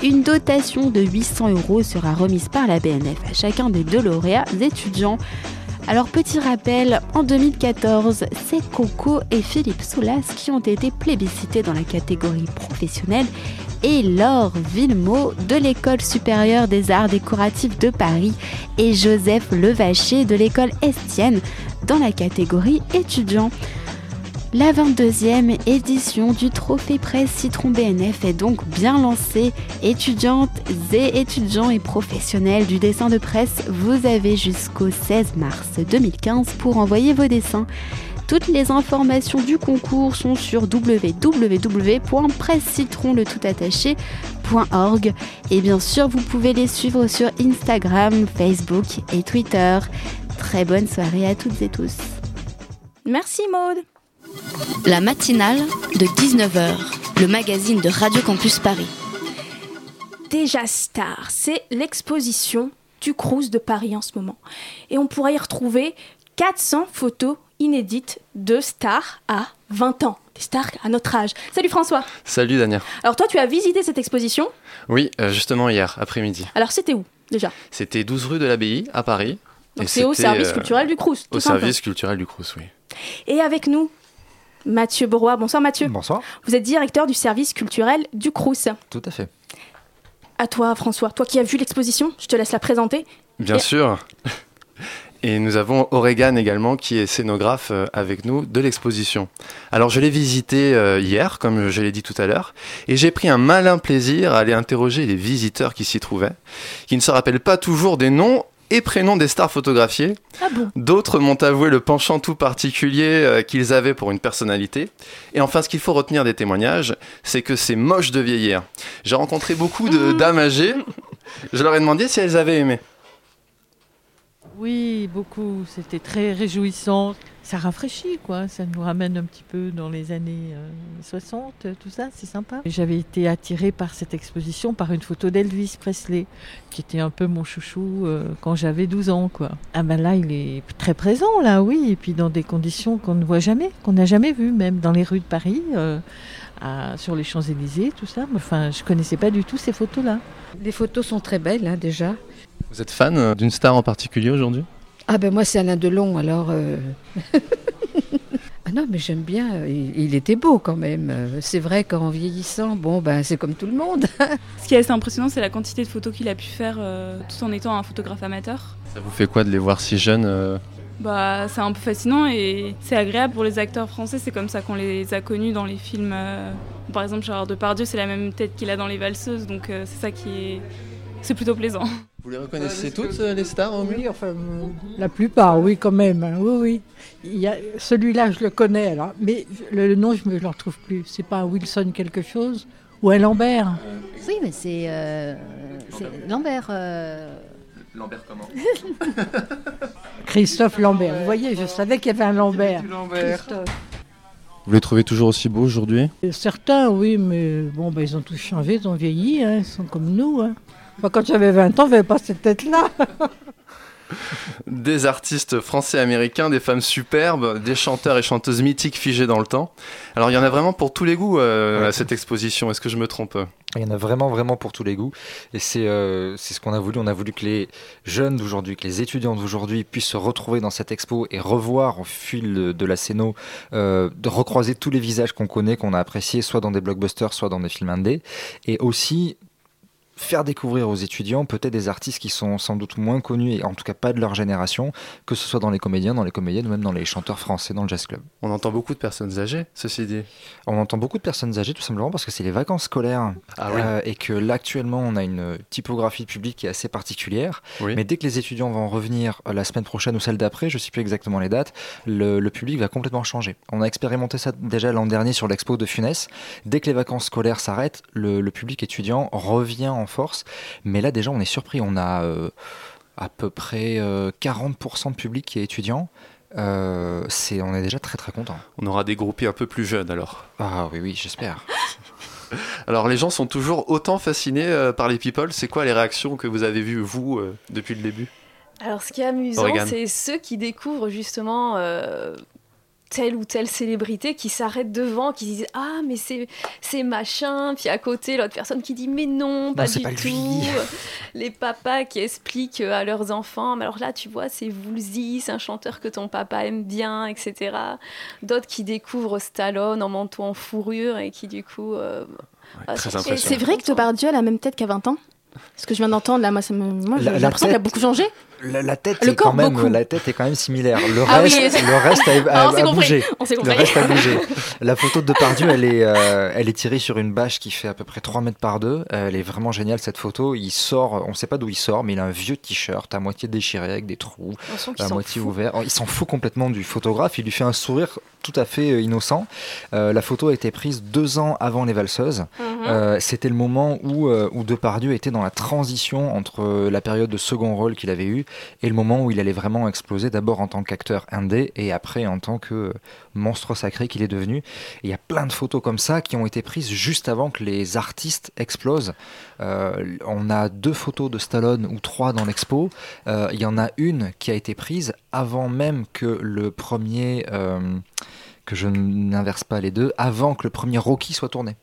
Une dotation de 800 euros sera remise par la BNF à chacun des deux lauréats étudiants. Alors petit rappel, en 2014, c'est Coco et Philippe Soulas qui ont été plébiscités dans la catégorie professionnelle et Laure Villemot de l'École supérieure des arts décoratifs de Paris et Joseph Levacher de l'École Estienne dans la catégorie étudiant. La 22e édition du Trophée Presse Citron BNF est donc bien lancée. Étudiantes et étudiants et professionnels du dessin de presse, vous avez jusqu'au 16 mars 2015 pour envoyer vos dessins. Toutes les informations du concours sont sur www.pressecitron.org et bien sûr vous pouvez les suivre sur Instagram, Facebook et Twitter. Très bonne soirée à toutes et tous. Merci Maude. La matinale de 19h, le magazine de Radio Campus Paris. Déjà Star, c'est l'exposition du Crous de Paris en ce moment. Et on pourra y retrouver 400 photos inédites de stars à 20 ans. Des stars à notre âge. Salut François. Salut Daniel. Alors toi, tu as visité cette exposition? Oui, euh, justement hier, après-midi. Alors c'était où déjà? C'était 12 rue de l'Abbaye, à Paris. Donc c'est au service euh, culturel du Crous. Au service culturel du Crous, oui. Et avec nous, Mathieu Broy. Bonsoir Mathieu. Bonsoir. Vous êtes directeur du service culturel du Crous. Tout à fait. À toi François, toi qui as vu l'exposition, je te laisse la présenter. Bien Et- sûr. *laughs* Et nous avons Oregan également qui est scénographe euh, avec nous de l'exposition. Alors je l'ai visité euh, hier, comme je l'ai dit tout à l'heure, et j'ai pris un malin plaisir à aller interroger les visiteurs qui s'y trouvaient, qui ne se rappellent pas toujours des noms et prénoms des stars photographiées. Ah bon? D'autres m'ont avoué le penchant tout particulier euh, qu'ils avaient pour une personnalité. Et enfin, ce qu'il faut retenir des témoignages, c'est que c'est moche de vieillir. J'ai rencontré beaucoup de dames âgées. Je leur ai demandé si elles avaient aimé. Oui, beaucoup. C'était très réjouissant. Ça rafraîchit, quoi. Ça nous ramène un petit peu dans les années 60, tout ça, c'est sympa. J'avais été attirée par cette exposition par une photo d'Elvis Presley, qui était un peu mon chouchou quand j'avais 12 ans, quoi. Ah ben là, il est très présent, là, oui, et puis dans des conditions qu'on ne voit jamais, qu'on n'a jamais vues, même dans les rues de Paris sur les Champs-Élysées, tout ça. Enfin, je connaissais pas du tout ces photos-là. Les photos sont très belles, hein, déjà. Vous êtes fan euh, d'une star en particulier aujourd'hui? Ah ben moi c'est Alain Delon, alors... Euh, *laughs* ah non, mais j'aime bien. Il, était beau quand même. C'est vrai qu'en vieillissant, bon, ben, c'est comme tout le monde. *laughs* Ce qui est assez impressionnant, c'est la quantité de photos qu'il a pu faire euh, tout en étant un photographe amateur. Ça vous fait quoi de les voir si jeunes bah, c'est un peu fascinant et c'est agréable pour les acteurs français. C'est comme ça qu'on les a connus dans les films. Euh, par exemple, Gérard Depardieu, c'est la même tête qu'il a dans Les Valseuses, donc euh, c'est ça qui est. C'est plutôt plaisant. *laughs* Vous les reconnaissez toutes, euh, les stars Oui, enfin, la plupart, oui, quand même. Hein. Oui, oui. Celui-là, je le connais, alors, mais le, nom, je ne le retrouve plus. C'est pas un Wilson quelque chose ou un Lambert? Oui, mais c'est Lambert. Lambert comment? *laughs* Christophe Lambert. Vous voyez, je savais qu'il y avait un Lambert. Vous les trouvez toujours aussi beaux aujourd'hui? Euh, Certains, oui, mais bon, ben, ils ont tous changé, ils ont vieilli, hein, ils sont comme nous. Hein. Quand j'avais 20 ans, j'avais pas cette tête-là. *laughs* des artistes français-américains, des femmes superbes, des chanteurs et chanteuses mythiques figés dans le temps. Alors il y en a vraiment pour tous les goûts euh, à cette exposition, est-ce que je me trompe? Il y en a vraiment, vraiment pour tous les goûts. Et c'est euh, ce qu'on a voulu. On a voulu que les jeunes d'aujourd'hui, que les étudiants d'aujourd'hui puissent se retrouver dans cette expo et revoir au fil de, la scéno, euh, de recroiser tous les visages qu'on connaît, qu'on a appréciés, soit dans des blockbusters, soit dans des films indés. Et aussi faire découvrir aux étudiants peut-être des artistes qui sont sans doute moins connus et en tout cas pas de leur génération, que ce soit dans les comédiens, dans les comédiennes ou même dans les chanteurs français dans le jazz club. On entend beaucoup de personnes âgées, ceci dit. On entend beaucoup de personnes âgées tout simplement parce que c'est les vacances scolaires ah euh, et que là actuellement on a une typographie publique qui est assez particulière. Mais dès que les étudiants vont revenir euh, la semaine prochaine ou celle d'après, je ne sais plus exactement les dates, le, public va complètement changer. On a expérimenté ça déjà l'an dernier sur l'expo de Funès. Dès que les vacances scolaires s'arrêtent, le, le public étudiant revient en force. Mais là, déjà, on est surpris. On a euh, à peu près 40% euh, de public qui est étudiant. Euh, c'est, on est déjà très très content. On aura des groupés un peu plus jeunes alors. Ah oui, oui, j'espère. *laughs* alors les gens sont toujours autant fascinés par les people. C'est quoi les réactions que vous avez vues, vous, depuis le début? Alors, ce qui est amusant, c'est ceux qui découvrent justement telle ou telle célébrité qui s'arrête devant, qui disent Ah, mais c'est, c'est machin. Puis à côté, l'autre personne qui dit Mais non, pas du tout. *laughs* Les papas qui expliquent à leurs enfants Mais alors là, tu vois, c'est Woolsey, c'est un chanteur que ton papa aime bien, etc. D'autres qui découvrent Stallone en manteau en fourrure et qui, du coup. Euh, ah, c'est vrai que Depardieu a la même tête qu'à 20 ans ce que je viens d'entendre là, moi, ça me... moi j'ai l'impression qu'il a beaucoup changé la, tête est quand même, la tête est quand même similaire. Le ah reste, le reste a, a, *laughs* bougé. Le reste a bougé. *laughs* La photo de Depardieu, elle est, euh, elle est tirée sur une bâche qui fait à peu près 3 mètres par 2. elle est vraiment géniale cette photo. Il sort, on ne sait pas d'où il sort, mais il a un vieux t-shirt à moitié déchiré avec des trous, à moitié ouvert. Il s'en fout complètement du photographe. Il lui fait un sourire tout à fait euh, innocent. Euh, la photo a été prise deux ans avant les valseuses. Mhm. C'était le moment où, où Depardieu était dans la transition entre la période de second rôle qu'il avait eu et le moment où il allait vraiment exploser, d'abord en tant qu'acteur indé et après en tant que monstre sacré qu'il est devenu. il y a plein de photos comme ça qui ont été prises juste avant que les artistes explosent. Euh, on a deux photos de Stallone ou trois dans l'expo. Euh, il y en a une qui a été prise avant même que le premier, euh, que je n'inverse pas les deux, avant que le premier Rocky soit tourné.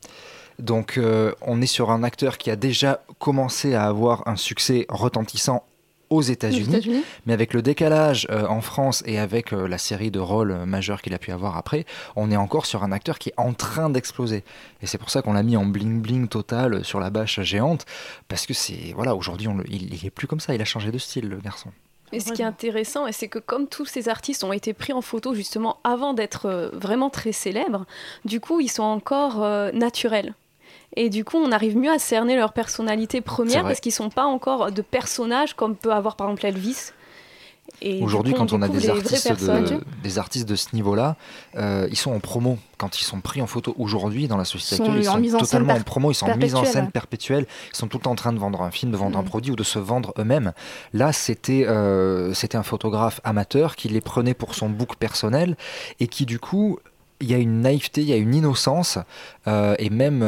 Donc on est sur un acteur qui a déjà commencé à avoir un succès retentissant aux États-Unis, mais avec le décalage euh, en France et avec euh, la série de rôles euh, majeurs qu'il a pu avoir après, on est encore sur un acteur qui est en train d'exploser. Et c'est pour ça qu'on l'a mis en bling bling total sur la bâche géante, parce que c'est voilà, aujourd'hui il, il est plus comme ça, il a changé de style le garçon. Et ce qui est intéressant, c'est que comme tous ces artistes ont été pris en photo justement avant d'être vraiment très célèbres, du coup ils sont encore naturels. Et du coup, on arrive mieux à cerner leur personnalité première parce qu'ils sont pas encore de personnages comme peut avoir par exemple Elvis. Aujourd'hui, quand on a des artistes, de, des artistes de ce niveau-là, euh, ils sont en promo. Quand ils sont pris en photo aujourd'hui dans la société actuelle, ils sont totalement en, promo, ils sont en mise en scène perpétuelle, ils sont tout le temps en train de vendre un film, de vendre un mm. produit ou de se vendre eux-mêmes. Là, c'était euh, c'était un photographe amateur qui les prenait pour son book personnel et qui, du coup, il y a une naïveté, il y a une innocence euh, et même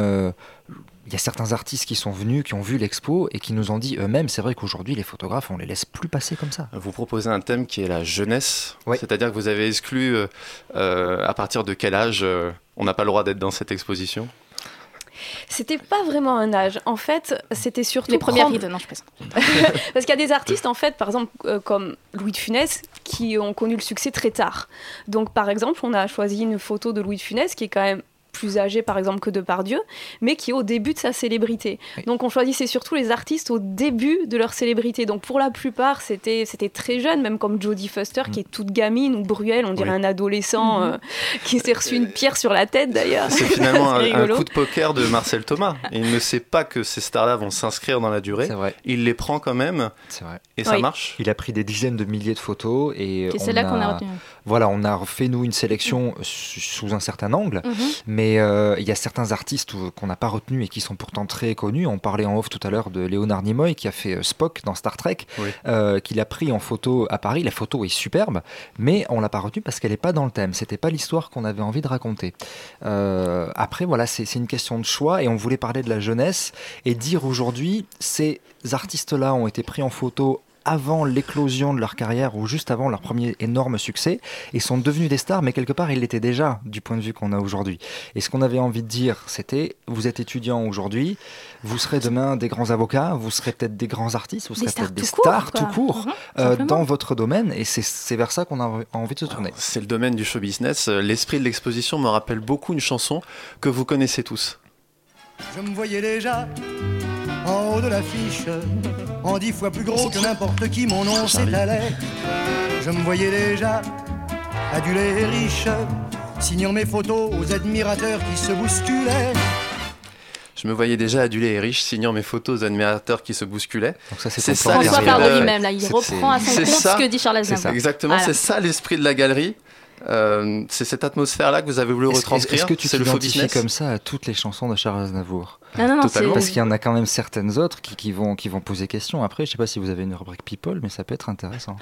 il y a certains artistes qui sont venus, qui ont vu l'expo et qui nous ont dit eux-mêmes, c'est vrai qu'aujourd'hui les photographes, on les laisse plus passer comme ça. Vous proposez un thème qui est la jeunesse, c'est-à-dire que vous avez exclu euh, euh, à partir de quel âge euh, on n'a pas le droit d'être dans cette exposition? C'était pas vraiment un âge. En fait, c'était surtout les premières rides. Non, je pense. *laughs* *laughs* Parce qu'il y a des artistes, en fait, par exemple, comme Louis de Funès, qui ont connu le succès très tard. Donc, par exemple, on a choisi une photo de Louis de Funès qui est quand même plus âgé par exemple que Depardieu, mais qui est au début de sa célébrité. Donc on choisissait surtout les artistes au début de leur célébrité. Donc pour la plupart, c'était c'était très jeune, même comme Jodie Foster qui est toute gamine ou Bruel, on dirait un adolescent mhm. euh, qui s'est reçu une pierre sur la tête d'ailleurs. C'est finalement *laughs* un, coup de poker de Marcel Thomas. Il ne sait pas que ces stars-là vont s'inscrire dans la durée. Vrai. Il les prend quand même. Vrai. Et ça marche. Il a pris des dizaines de milliers de photos et c'est là qu'on a retenu. Voilà, on a fait nous une sélection sous un certain angle, mhm. Mais euh, il y a certains artistes qu'on n'a pas retenus et qui sont pourtant très connus. On parlait en off tout à l'heure de Léonard Nimoy qui a fait euh, Spock dans Star Trek, euh, qu'il a pris en photo à Paris. La photo est superbe, mais on l'a pas retenue parce qu'elle n'est pas dans le thème. C'était pas l'histoire qu'on avait envie de raconter. après, voilà, c'est une question de choix et on voulait parler de la jeunesse et dire aujourd'hui ces artistes-là ont été pris en photo avant l'éclosion de leur carrière ou juste avant leur premier énorme succès et sont devenus des stars, mais quelque part ils l'étaient déjà du point de vue qu'on a aujourd'hui. Et ce qu'on avait envie de dire, c'était vous êtes étudiant aujourd'hui, vous serez demain des grands avocats, vous serez peut-être des grands artistes, vous serez peut-être des stars tout court, mhm, euh, dans votre domaine et c'est vers ça qu'on a envie de se tourner. C'est le domaine du show business. L'esprit de l'exposition me rappelle beaucoup une chanson que vous connaissez tous. Je me voyais déjà en haut de l'affiche, en dix fois plus gros que n'importe qui, mon nom s'étalait. Je me voyais déjà adulé et riche, signant mes photos aux admirateurs qui se bousculaient. Je me voyais déjà adulé et riche, signant mes photos aux admirateurs qui se bousculaient. Donc ça, c'est ça. François parle lui-même, là, il reprend à son compte ce que dit Charles Aznavour. Exactement, c'est ça l'esprit de la galerie. Euh, c'est cette atmosphère-là que vous avez voulu retranscrire. Est-ce que tu t'identifies comme ça à toutes les chansons de Charles Aznavour non, non, non, Parce qu'il y en a quand même certaines autres qui, qui, vont, qui vont poser question. Après, je sais pas si vous avez une rubrique People, mais ça peut être intéressant.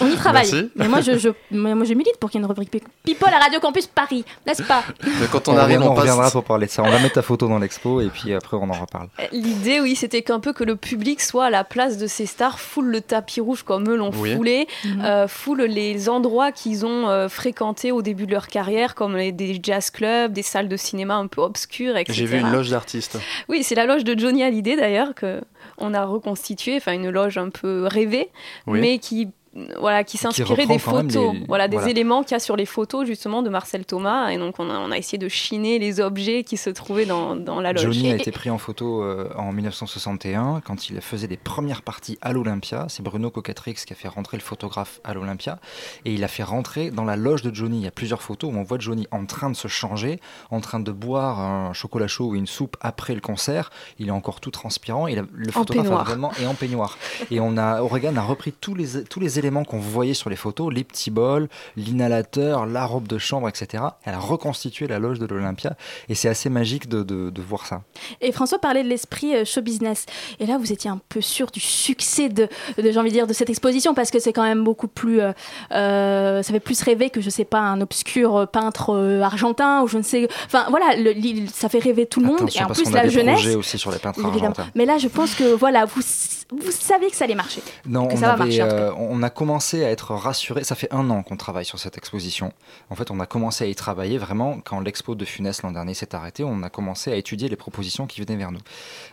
On y travaille. Mais moi, je, je, moi, je milite pour qu'il y ait une rubrique People à Radio Campus Paris, n'est-ce pas? Mais Quand on, arrive, on, reviendra pour parler de ça. On va mettre ta photo dans l'expo et puis après, on en reparle. Euh, l'idée, oui, c'était qu'un peu que le public soit à la place de ces stars, foule le tapis rouge comme eux l'ont foulé, mhm. euh, foule les endroits qu'ils ont euh, fréquentés au début de leur carrière, comme les, des jazz clubs, des salles de cinéma un peu obscures, etc. J'ai vu une loge d'artistes. Oui, c'est la loge de Johnny Hallyday d'ailleurs que on a reconstitué, enfin une loge un peu rêvée, mais qui voilà, qui s'inspirait des photos, voilà, des éléments qu'il y a sur les photos justement de Marcel Thomas. Et donc on a, on a essayé de chiner les objets qui se trouvaient dans, dans la loge. Johnny a *laughs* été pris en photo euh, en 1961 quand il faisait des premières parties à l'Olympia. C'est Bruno Cocatrix qui a fait rentrer le photographe à l'Olympia et il a fait rentrer dans la loge de Johnny. Il y a plusieurs photos où on voit Johnny en train de se changer, en train de boire un chocolat chaud ou une soupe après le concert. Il est encore tout transpirant. Et le photographe a vraiment est en peignoir. et on a Oregon a repris tous les tous les éléments qu'on voyait sur les photos, les petits bols, l'inhalateur, la robe de chambre, etc. Elle a reconstitué la loge de l'Olympia et c'est assez magique de, de, voir ça. Et François parlait de l'esprit euh, show business. Et là, vous étiez un peu sûr du succès de, de j'ai envie de dire, de cette exposition parce que c'est quand même beaucoup plus, euh, euh, ça fait plus rêver que je sais pas un obscur peintre argentin ou je ne sais, enfin voilà, le, ça fait rêver tout le monde et en plus la jeunesse. aussi sur les peintres argentins. Mais là, je pense que voilà, vous vous saviez que ça allait marcher. Non, on, avait, on a commencé à être rassuré. Ça fait un an qu'on travaille sur cette exposition. En fait, on a commencé à y travailler vraiment quand l'expo de Funès l'an dernier s'est arrêtée. On a commencé à étudier les propositions qui venaient vers nous.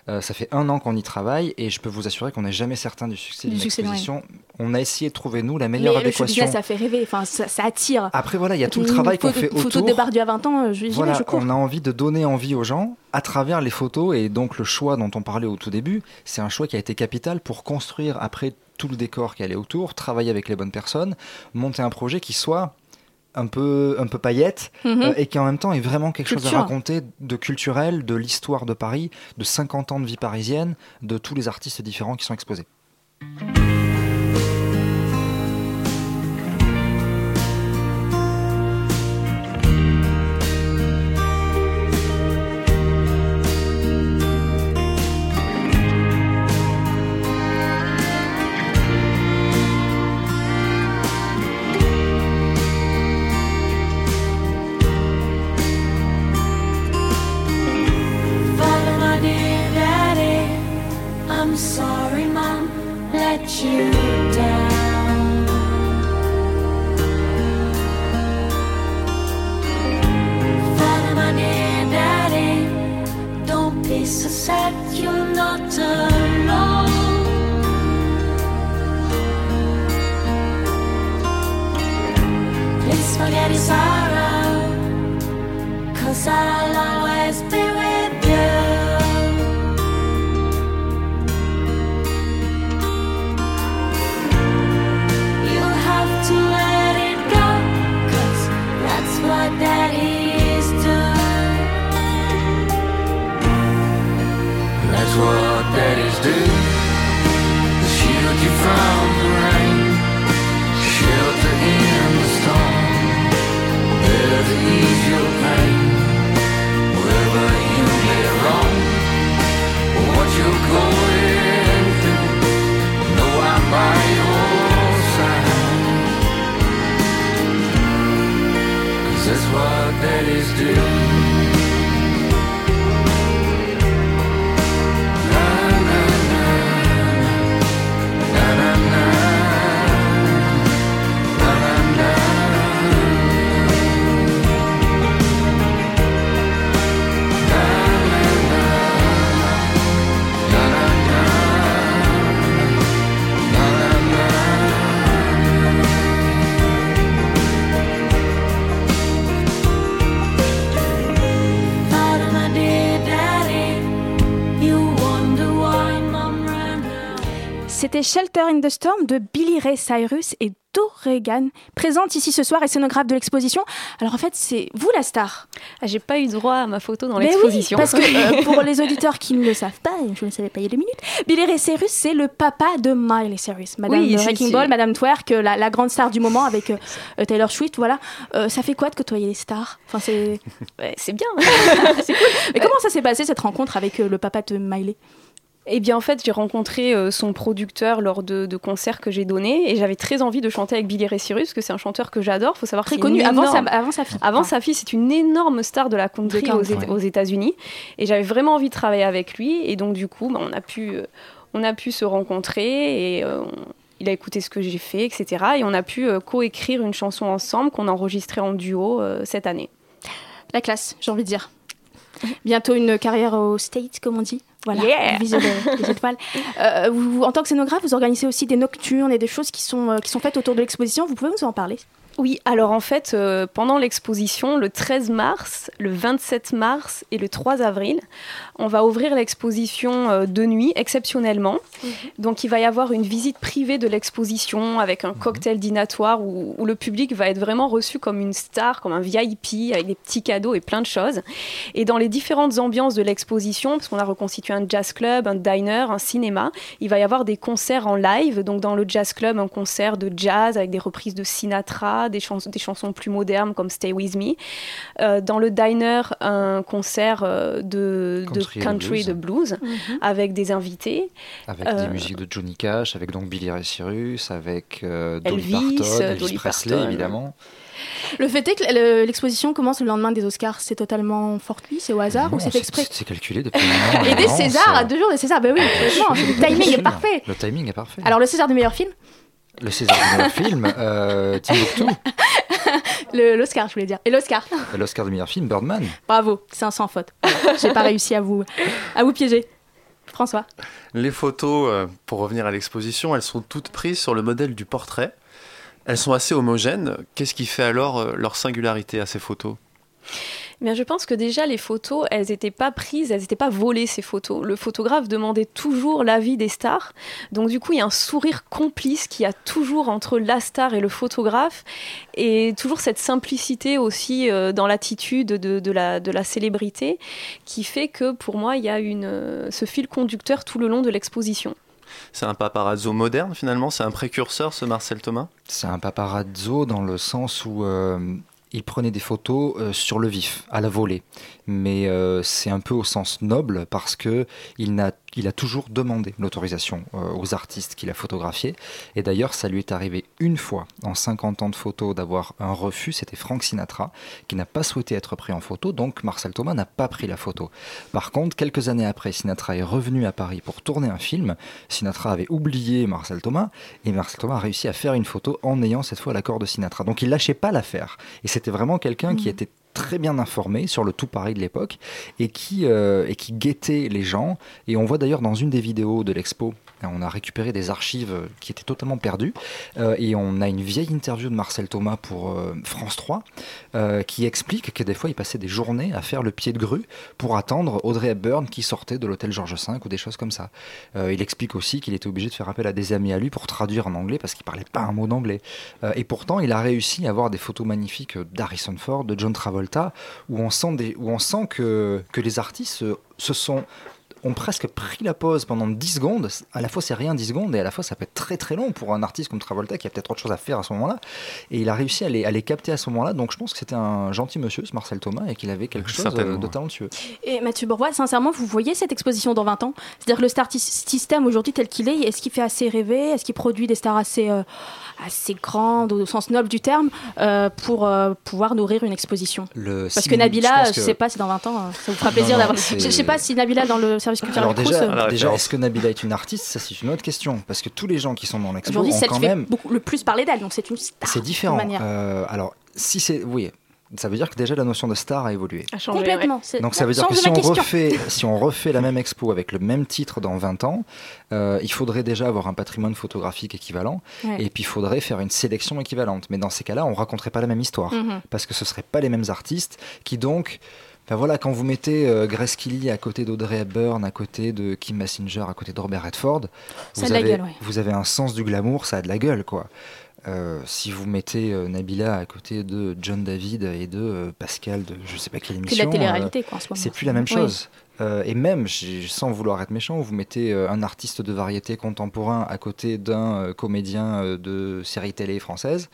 Euh, ça fait un an qu'on y travaille et je peux vous assurer qu'on n'est jamais certain du succès de l'exposition. On a essayé de trouver nous la meilleure Mais adéquation. Le ça fait rêver. Enfin, ça, attire. Après voilà, il y a tout le travail qu'on fait autour. Photo de Bardieu à 20 ans, euh, je, voilà, je On a envie de donner envie aux gens à travers les photos et donc le choix dont on parlait au tout début, c'est un choix qui a été capital pour construire après tout le décor qui allait autour, travailler avec les bonnes personnes, monter un projet qui soit un peu un peu paillette mhm. euh, et qui en même temps est vraiment quelque chose à raconter de culturel, de l'histoire de Paris, de 50 ans de vie parisienne, de tous les artistes différents qui sont exposés. C'était Shelter in the Storm de Billy Ray Cyrus et Doregan, présente ici ce soir et scénographe de l'exposition. Alors en fait, c'est vous la star. Ah, J'ai pas eu droit à ma photo dans l'exposition. Oui, parce que euh, *laughs* pour les auditeurs qui ne le savent pas, je ne savais pas il y a deux minutes, Billy Ray Cyrus, c'est le papa de Miley Cyrus. Madame Oui, c'est- Wrecking Ball, Madame Twerk, euh, la, la grande star du moment avec euh, euh, Taylor Swift, voilà. Euh, ça fait quoi de côtoyer les stars? Enfin, c'est... c'est bien. *laughs* c'est cool. *laughs* Mais comment ça s'est passé cette rencontre avec euh, le papa de Miley? Eh bien, en fait, j'ai rencontré euh, son producteur lors de, de concerts que j'ai donnés et j'avais très envie de chanter avec Billy Ray Cyrus, parce que c'est un chanteur que j'adore. Faut savoir Très c'est une connu, avant sa- avant sa fille. Avant sa fille, c'est une énorme star de la country De aux, country. Éta- aux États-Unis. Et j'avais vraiment envie de travailler avec lui. Et donc, du coup, bah, on, a pu, euh, on a pu se rencontrer et euh, il a écouté ce que j'ai fait, etc. Et on a pu euh, coécrire une chanson ensemble qu'on a enregistrée en duo euh, cette année. La classe, j'ai envie de dire. Bientôt une carrière au States, comme on dit. Voilà, Yeah. les *laughs* étoiles. Euh, vous- en tant que scénographe, vous organisez aussi des nocturnes et des choses qui sont, euh, qui sont faites autour de l'exposition. Vous pouvez nous en parler? Oui, alors en fait, euh, pendant l'exposition, le 13 mars, le 27 mars et le 3 avril, on va ouvrir l'exposition euh, de nuit, exceptionnellement. Donc il va y avoir une visite privée de l'exposition avec un cocktail dînatoire où, où le public va être vraiment reçu comme une star, comme un VIP, avec des petits cadeaux et plein de choses. Et dans les différentes ambiances de l'exposition, parce qu'on a reconstitué un jazz club, un diner, un cinéma, il va y avoir des concerts en live. Donc dans le jazz club, un concert de jazz avec des reprises de Sinatra, des, chans- des chansons plus modernes comme Stay With Me. Euh, dans le diner, un concert euh, de de Country country de blues, Mhm. avec des invités. Avec Euh, des musiques de Johnny Cash, avec donc Billy Ray Cyrus, avec euh, Dolly Elvis, Parton, euh, Elvis Dolly Presley Parton. évidemment. Le fait est que le- l'exposition commence le lendemain des Oscars. C'est totalement fortuit, c'est au hasard Non, ou c'est exprès C'est calculé depuis un an. *laughs* Et des. Césars, à deux jours des Césars. Ben oui, *laughs* le timing est parfait. Le timing est parfait. Alors le César du meilleur film Le César du meilleur film, euh, Timbuktu. *laughs* Le- L'Oscar, je voulais dire. Et l'Oscar. *laughs* L'Oscar du meilleur film, Birdman. Bravo, c'est un sans faute. J'ai pas réussi à vous, à vous piéger. François. Les photos, euh, pour revenir à l'exposition, elles sont toutes prises sur le modèle du portrait. Elles sont assez homogènes. Qu'est-ce qui fait alors euh, leur singularité à ces photos? Bien, je pense que déjà les photos, elles n'étaient pas prises, elles n'étaient pas volées ces photos. Le photographe demandait toujours l'avis des stars. Donc du coup, il y a un sourire complice qui a toujours entre la star et le photographe, et toujours cette simplicité aussi euh, dans l'attitude de, de la, de la célébrité, qui fait que pour moi, il y a une, euh, ce fil conducteur tout le long de l'exposition. C'est un paparazzo moderne finalement? C'est un précurseur ce Marcel Thomas? C'est un paparazzo dans le sens où euh, il prenait des photos euh, sur le vif, à la volée. Mais euh, c'est un peu au sens noble parce que il n'a il a toujours demandé l'autorisation euh, aux artistes qu'il a photographiés. Et d'ailleurs, ça lui est arrivé une fois en 50 ans de photos d'avoir un refus. C'était Frank Sinatra qui n'a pas souhaité être pris en photo, donc Marcel Thomas n'a pas pris la photo. Par contre, quelques années après, Sinatra est revenu à Paris pour tourner un film. Sinatra avait oublié Marcel Thomas et Marcel Thomas a réussi à faire une photo en ayant cette fois l'accord de Sinatra. Donc il lâchait pas l'affaire. Et c'était vraiment quelqu'un qui mmh. était très bien informé sur le tout Paris de l'époque et qui, euh, et qui guettait les gens. Et on voit d'ailleurs dans une des vidéos de l'expo on a récupéré des archives qui étaient totalement perdues euh, et on a une vieille interview de Marcel Thomas pour euh, France 3 euh, qui explique que des fois il passait des journées à faire le pied de grue pour attendre Audrey Hepburn qui sortait de l'hôtel Georges V ou des choses comme ça. il explique aussi qu'il était obligé de faire appel à des amis à lui pour traduire en anglais parce qu'il parlait pas un mot d'anglais. et pourtant il a réussi à avoir des photos magnifiques d'Harrison Ford, de John Travolta où on sent, où on sent que, que les artistes se sont ont presque pris la pause pendant 10 secondes. À la fois, c'est rien 10 secondes, et à la fois, ça peut être très très long pour un artiste comme Travolta qui a peut-être autre chose à faire à ce moment-là. Et il a réussi à les, à les capter à ce moment-là. Donc, je pense que c'était un gentil monsieur, ce Marcel Thomas, et qu'il avait quelque chose euh, de talentueux. Et Mathieu Bourvois, sincèrement, vous voyez cette exposition dans 20 ans? C'est-à-dire que le star system aujourd'hui tel qu'il est, est-ce qu'il fait assez rêver? Est-ce qu'il produit des stars assez. Euh, assez grande au sens noble du terme euh, pour euh, pouvoir nourrir une exposition. Parce que Nabila, je, ne sais pas si dans 20 ans, euh, ça vous fera plaisir d'avoir. Je, ne sais pas si Nabila dans le service culturel. Alors déjà, déjà est-ce que Nabila est une artiste? Ça c'est une autre question parce que tous les gens qui sont dans l'expo ont quand même beaucoup, le plus parler d'elle, donc c'est une star. C'est différent. alors si c'est, oui, ça veut dire que déjà la notion de star a évolué. A changé, Complètement. Donc ça veut dire que si on, refait, *laughs* si on refait la même expo avec le même titre dans 20 ans, euh, il faudrait déjà avoir un patrimoine photographique équivalent et puis il faudrait faire une sélection équivalente. Mais dans ces cas-là, on raconterait pas la même histoire mhm. parce que ce seraient pas les mêmes artistes qui donc ben voilà, quand vous mettez euh, Grace Kelly à côté d'Audrey Hepburn, à côté de Kim Basinger, à côté de Robert Redford, vous, avez, vous avez un sens du glamour, ça a de la gueule, quoi. Euh, si vous mettez euh, Nabila à côté de John David et de euh, Pascal de je sais pas quelle émission, c'est la télé-réalité quoi en ce. C'est plus la même chose. et même, sans vouloir être méchant, vous mettez un artiste de variété contemporain à côté d'un comédien de série télé française,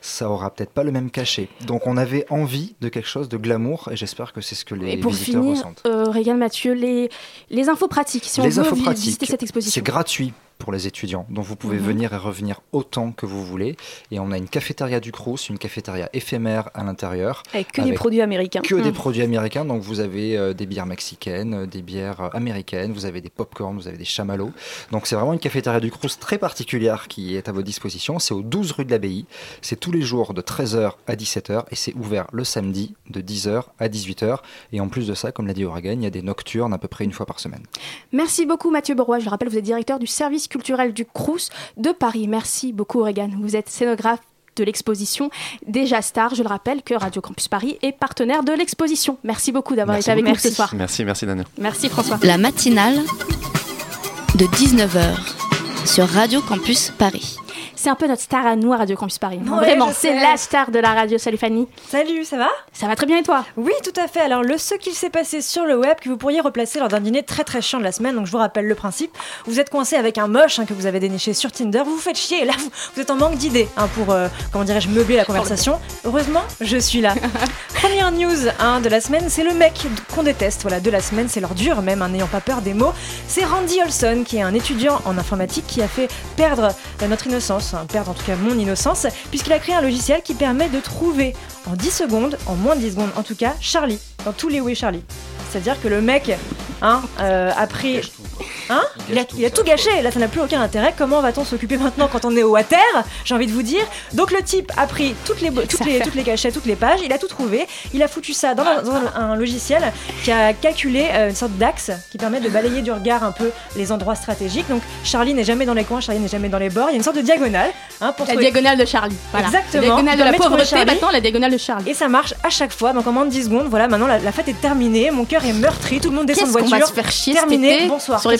ça aura peut-être pas le même cachet. Donc on avait envie de quelque chose de glamour et j'espère que c'est ce que les et pour visiteurs finir, ressentent. Régal Mathieu, les, les infos pratiques, si on veut visiter cette exposition. C'est gratuit pour les étudiants. Donc vous pouvez mhm. venir et revenir autant que vous voulez. Et on a une cafétéria du Crous, une cafétéria éphémère à l'intérieur. Avec que des produits américains. Que des mhm. produits américains. Donc vous avez euh, des bières mexicaines, euh, des bières euh, américaines, vous avez des pop-corn, vous avez des chamallows. Donc c'est vraiment une cafétéria du Crous très particulière qui est à votre disposition. C'est au 12 rue de l'Abbaye. C'est tous les jours de 13h à 17h et c'est ouvert le samedi de 10h à 18h. Et en plus de ça, comme l'a dit Oregon, il y a des nocturnes à peu près une fois par semaine. Merci beaucoup Mathieu Beroy. Je rappelle, vous êtes directeur du service culturel du Crous de Paris. Merci beaucoup, Regan. Vous êtes scénographe de l'exposition Déjà Star. Je le rappelle que Radio Campus Paris est partenaire de l'exposition. Merci beaucoup d'avoir été avec nous ce soir. Merci, merci Daniel. Merci François. La matinale de 19h sur Radio Campus Paris. C'est un peu notre star à nous à Radio Campus Paris. Vraiment, c'est la star de la radio. Salut Fanny. Salut, ça va? Ça va très bien et toi? Oui, tout à fait. Alors, le ce qu'il s'est passé sur le web que vous pourriez replacer lors d'un dîner très très chiant de la semaine. Donc, je vous rappelle le principe. Vous êtes coincé avec un moche hein, que vous avez déniché sur Tinder. Vous vous faites chier et là, vous, êtes en manque d'idées hein, pour, euh, comment dirais-je, meubler la conversation. Heureusement, je suis là. *laughs* Première news hein, de la semaine, c'est le mec qu'on déteste. Voilà, de la semaine, c'est leur dur même, n'ayant pas peur des mots. C'est Randy Olson, qui est un étudiant en informatique qui a fait perdre euh, notre innocence, perdre en tout cas mon innocence, puisqu'il a créé un logiciel qui permet de trouver en 10 secondes, en moins de 10 secondes en tout cas, Charlie, dans tous les Où Charlie. C'est-à-dire que le mec hein, euh, a pris Hein il, a, tout, gâché, là ça n'a plus aucun intérêt. Comment va-t-on s'occuper maintenant quand on est au water J'ai envie de vous dire. Donc le type a pris toutes les, toutes les, toutes les cachets, toutes les pages, il a tout trouvé, il a foutu ça dans, un, logiciel qui a calculé euh, une sorte d'axe qui permet de balayer du regard un peu les endroits stratégiques. Donc Charlie n'est jamais dans les coins, Charlie n'est jamais dans les bords, il y a une sorte de diagonale. Hein, pour la diagonale de Charlie. Exactement. La diagonale de la pauvreté, maintenant la diagonale de Charlie. Et ça marche à chaque fois, donc en moins de 10 secondes, voilà, maintenant la, fête est terminée, mon cœur est meurtri, tout le monde descend de voiture. Va se faire chier Terminé, bonsoir. Sur les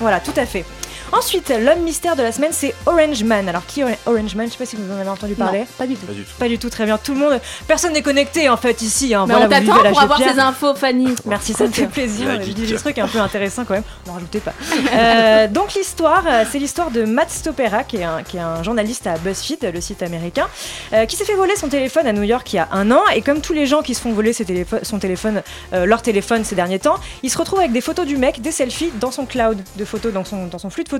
Voilà, tout à fait. Ensuite, l'homme mystère de la semaine, c'est Orange Man. Alors, qui est Orange Man? Je sais pas si vous en avez entendu parler. pas du tout. Pas du tout. très bien. Tout le monde, personne n'est connecté en fait ici. Hein. Mais on t'attend pour avoir ces infos, Fanny. *laughs* Merci, ça me fait plaisir. Je dis des trucs un peu intéressants quand même. N'en rajoutez pas. *laughs* Euh, donc l'histoire, euh, c'est l'histoire de Matt Stopera, qui est, un, qui est un journaliste à BuzzFeed, le site américain, euh, qui s'est fait voler son téléphone à New York il y a un an. Et comme tous les gens qui se font voler ses son téléphone, leur téléphone ces derniers temps, il se retrouve avec des photos du mec, des selfies dans son cloud de photos, dans son, dans son flux de photos.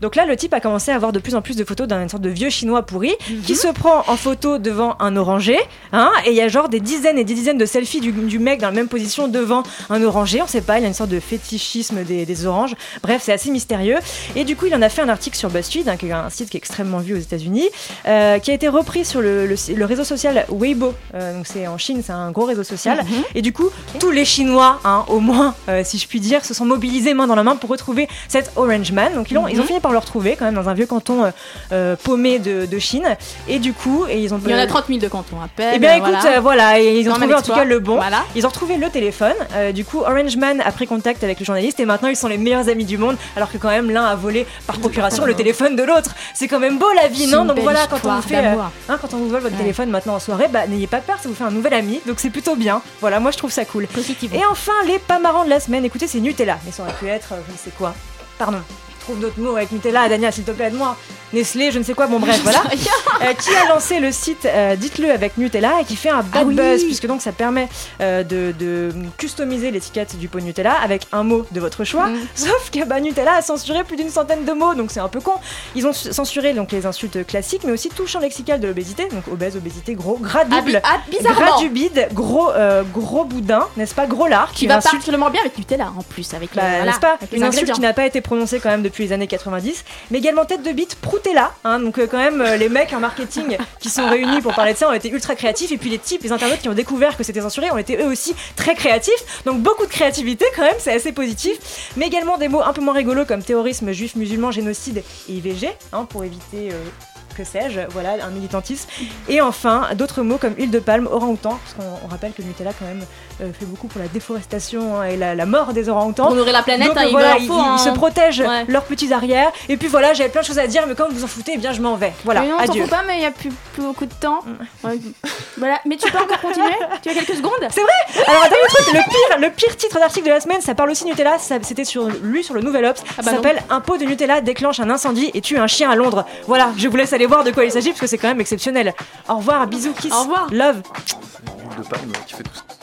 Donc là, le type a commencé à avoir de plus en plus de photos d'un sorte de vieux chinois pourri qui se prend en photo devant un oranger. Hein, et il y a genre des dizaines et des dizaines de selfies du, du, mec dans la même position devant un oranger. On sait pas, il y a une sorte de fétichisme des, des oranges. Bref, c'est assez mystérieux. Et du coup, il en a fait un article sur BuzzFeed, hein, qui est un site qui est extrêmement vu aux États-Unis, euh, qui a été repris sur le, le, réseau social Weibo. Euh, donc c'est en Chine, c'est un gros réseau social. Mhm. Et du coup, tous les Chinois, hein, au moins, euh, si je puis dire, se sont mobilisés main dans la main pour retrouver cet Orange Man. Donc ils ont, ils ont mhm. fini par le retrouver quand même dans un vieux canton paumé de, de, Chine. Et du coup, et ils ont. Il y en a 30 000 de cantons à peine. Eh bien, écoute, voilà, et ils ont trouvé en tout cas le bon. Ils ont retrouvé le téléphone. du coup, Orange Man a pris contact avec le journaliste et maintenant ils sont les meilleurs amis du monde, alors que quand même l'un a volé par procuration le téléphone de l'autre. C'est quand même beau la vie, non? Donc voilà, quand on, vous fait, euh, hein, quand on vous vole votre téléphone maintenant en soirée, bah n'ayez pas peur, ça vous fait un nouvel ami, donc c'est plutôt bien. Voilà, moi je trouve ça cool. Et enfin, les pas marrants de la semaine, écoutez, c'est Nutella, mais ça aurait pu être, euh, je ne sais quoi. Pardon trouve d'autres mots avec Nutella. Daniel, s'il te plaît, aide-moi. Nestlé, je ne sais quoi, bon bref, *laughs* voilà. Euh, qui a lancé le site euh, Dites-le avec Nutella et qui fait un bad ah buzz, puisque donc ça permet euh, de, customiser l'étiquette du pot Nutella avec un mot de votre choix. Mm. *laughs* Sauf que bah, Nutella a censuré plus d'une centaine de mots, donc c'est un peu con. Ils ont censuré donc les insultes classiques, mais aussi tout champ lexical de l'obésité, donc obèse, obésité, gros, gras double, ah, gras du bide, gros, gros boudin, n'est-ce pas, gros lard. Qui va particulièrement bien avec Nutella en plus, avec bah, n'est-ce pas, une insulte qui n'a pas été prononcée quand même depuis les années 90, mais également tête de bite Proutella. Hein, donc euh, quand même euh, les mecs en marketing qui sont réunis pour parler de ça ont été ultra créatifs et puis les types, les internautes qui ont découvert que c'était censuré ont été eux aussi très créatifs. Donc beaucoup de créativité quand même, c'est assez positif. Mais également des mots un peu moins rigolos comme terrorisme, juif, musulman, génocide et IVG hein, pour éviter euh, que sais-je, voilà, un militantisme. Et enfin, d'autres mots comme huile de palme, orang-outan, parce qu'on rappelle que Nutella quand même euh, fait beaucoup pour la déforestation hein, et la, mort des orang-outans. Pour nourrir la planète, Donc, hein, voilà, ils, se protègent leurs petits arrières. Et puis voilà, j'avais plein de choses à dire, mais quand vous vous en foutez, eh bien je m'en vais. Voilà, mais non, adieu. Pas, mais il n'y a plus, plus, beaucoup de temps. Mm. *laughs* voilà, mais tu peux encore continuer? Tu as quelques secondes? C'est vrai Alors, attends, le, pire, le pire titre d'article de la semaine, ça parle aussi Nutella, c'était sur lui sur le Nouvel Ops. Ah bah ça s'appelle Un pot de Nutella déclenche un incendie et tue un chien à Londres. Voilà, je vous laisse aller voir de quoi il s'agit que c'est quand même exceptionnel. Au revoir, bisous, kiss. Au revoir. Love. de palme qui fait tout ça.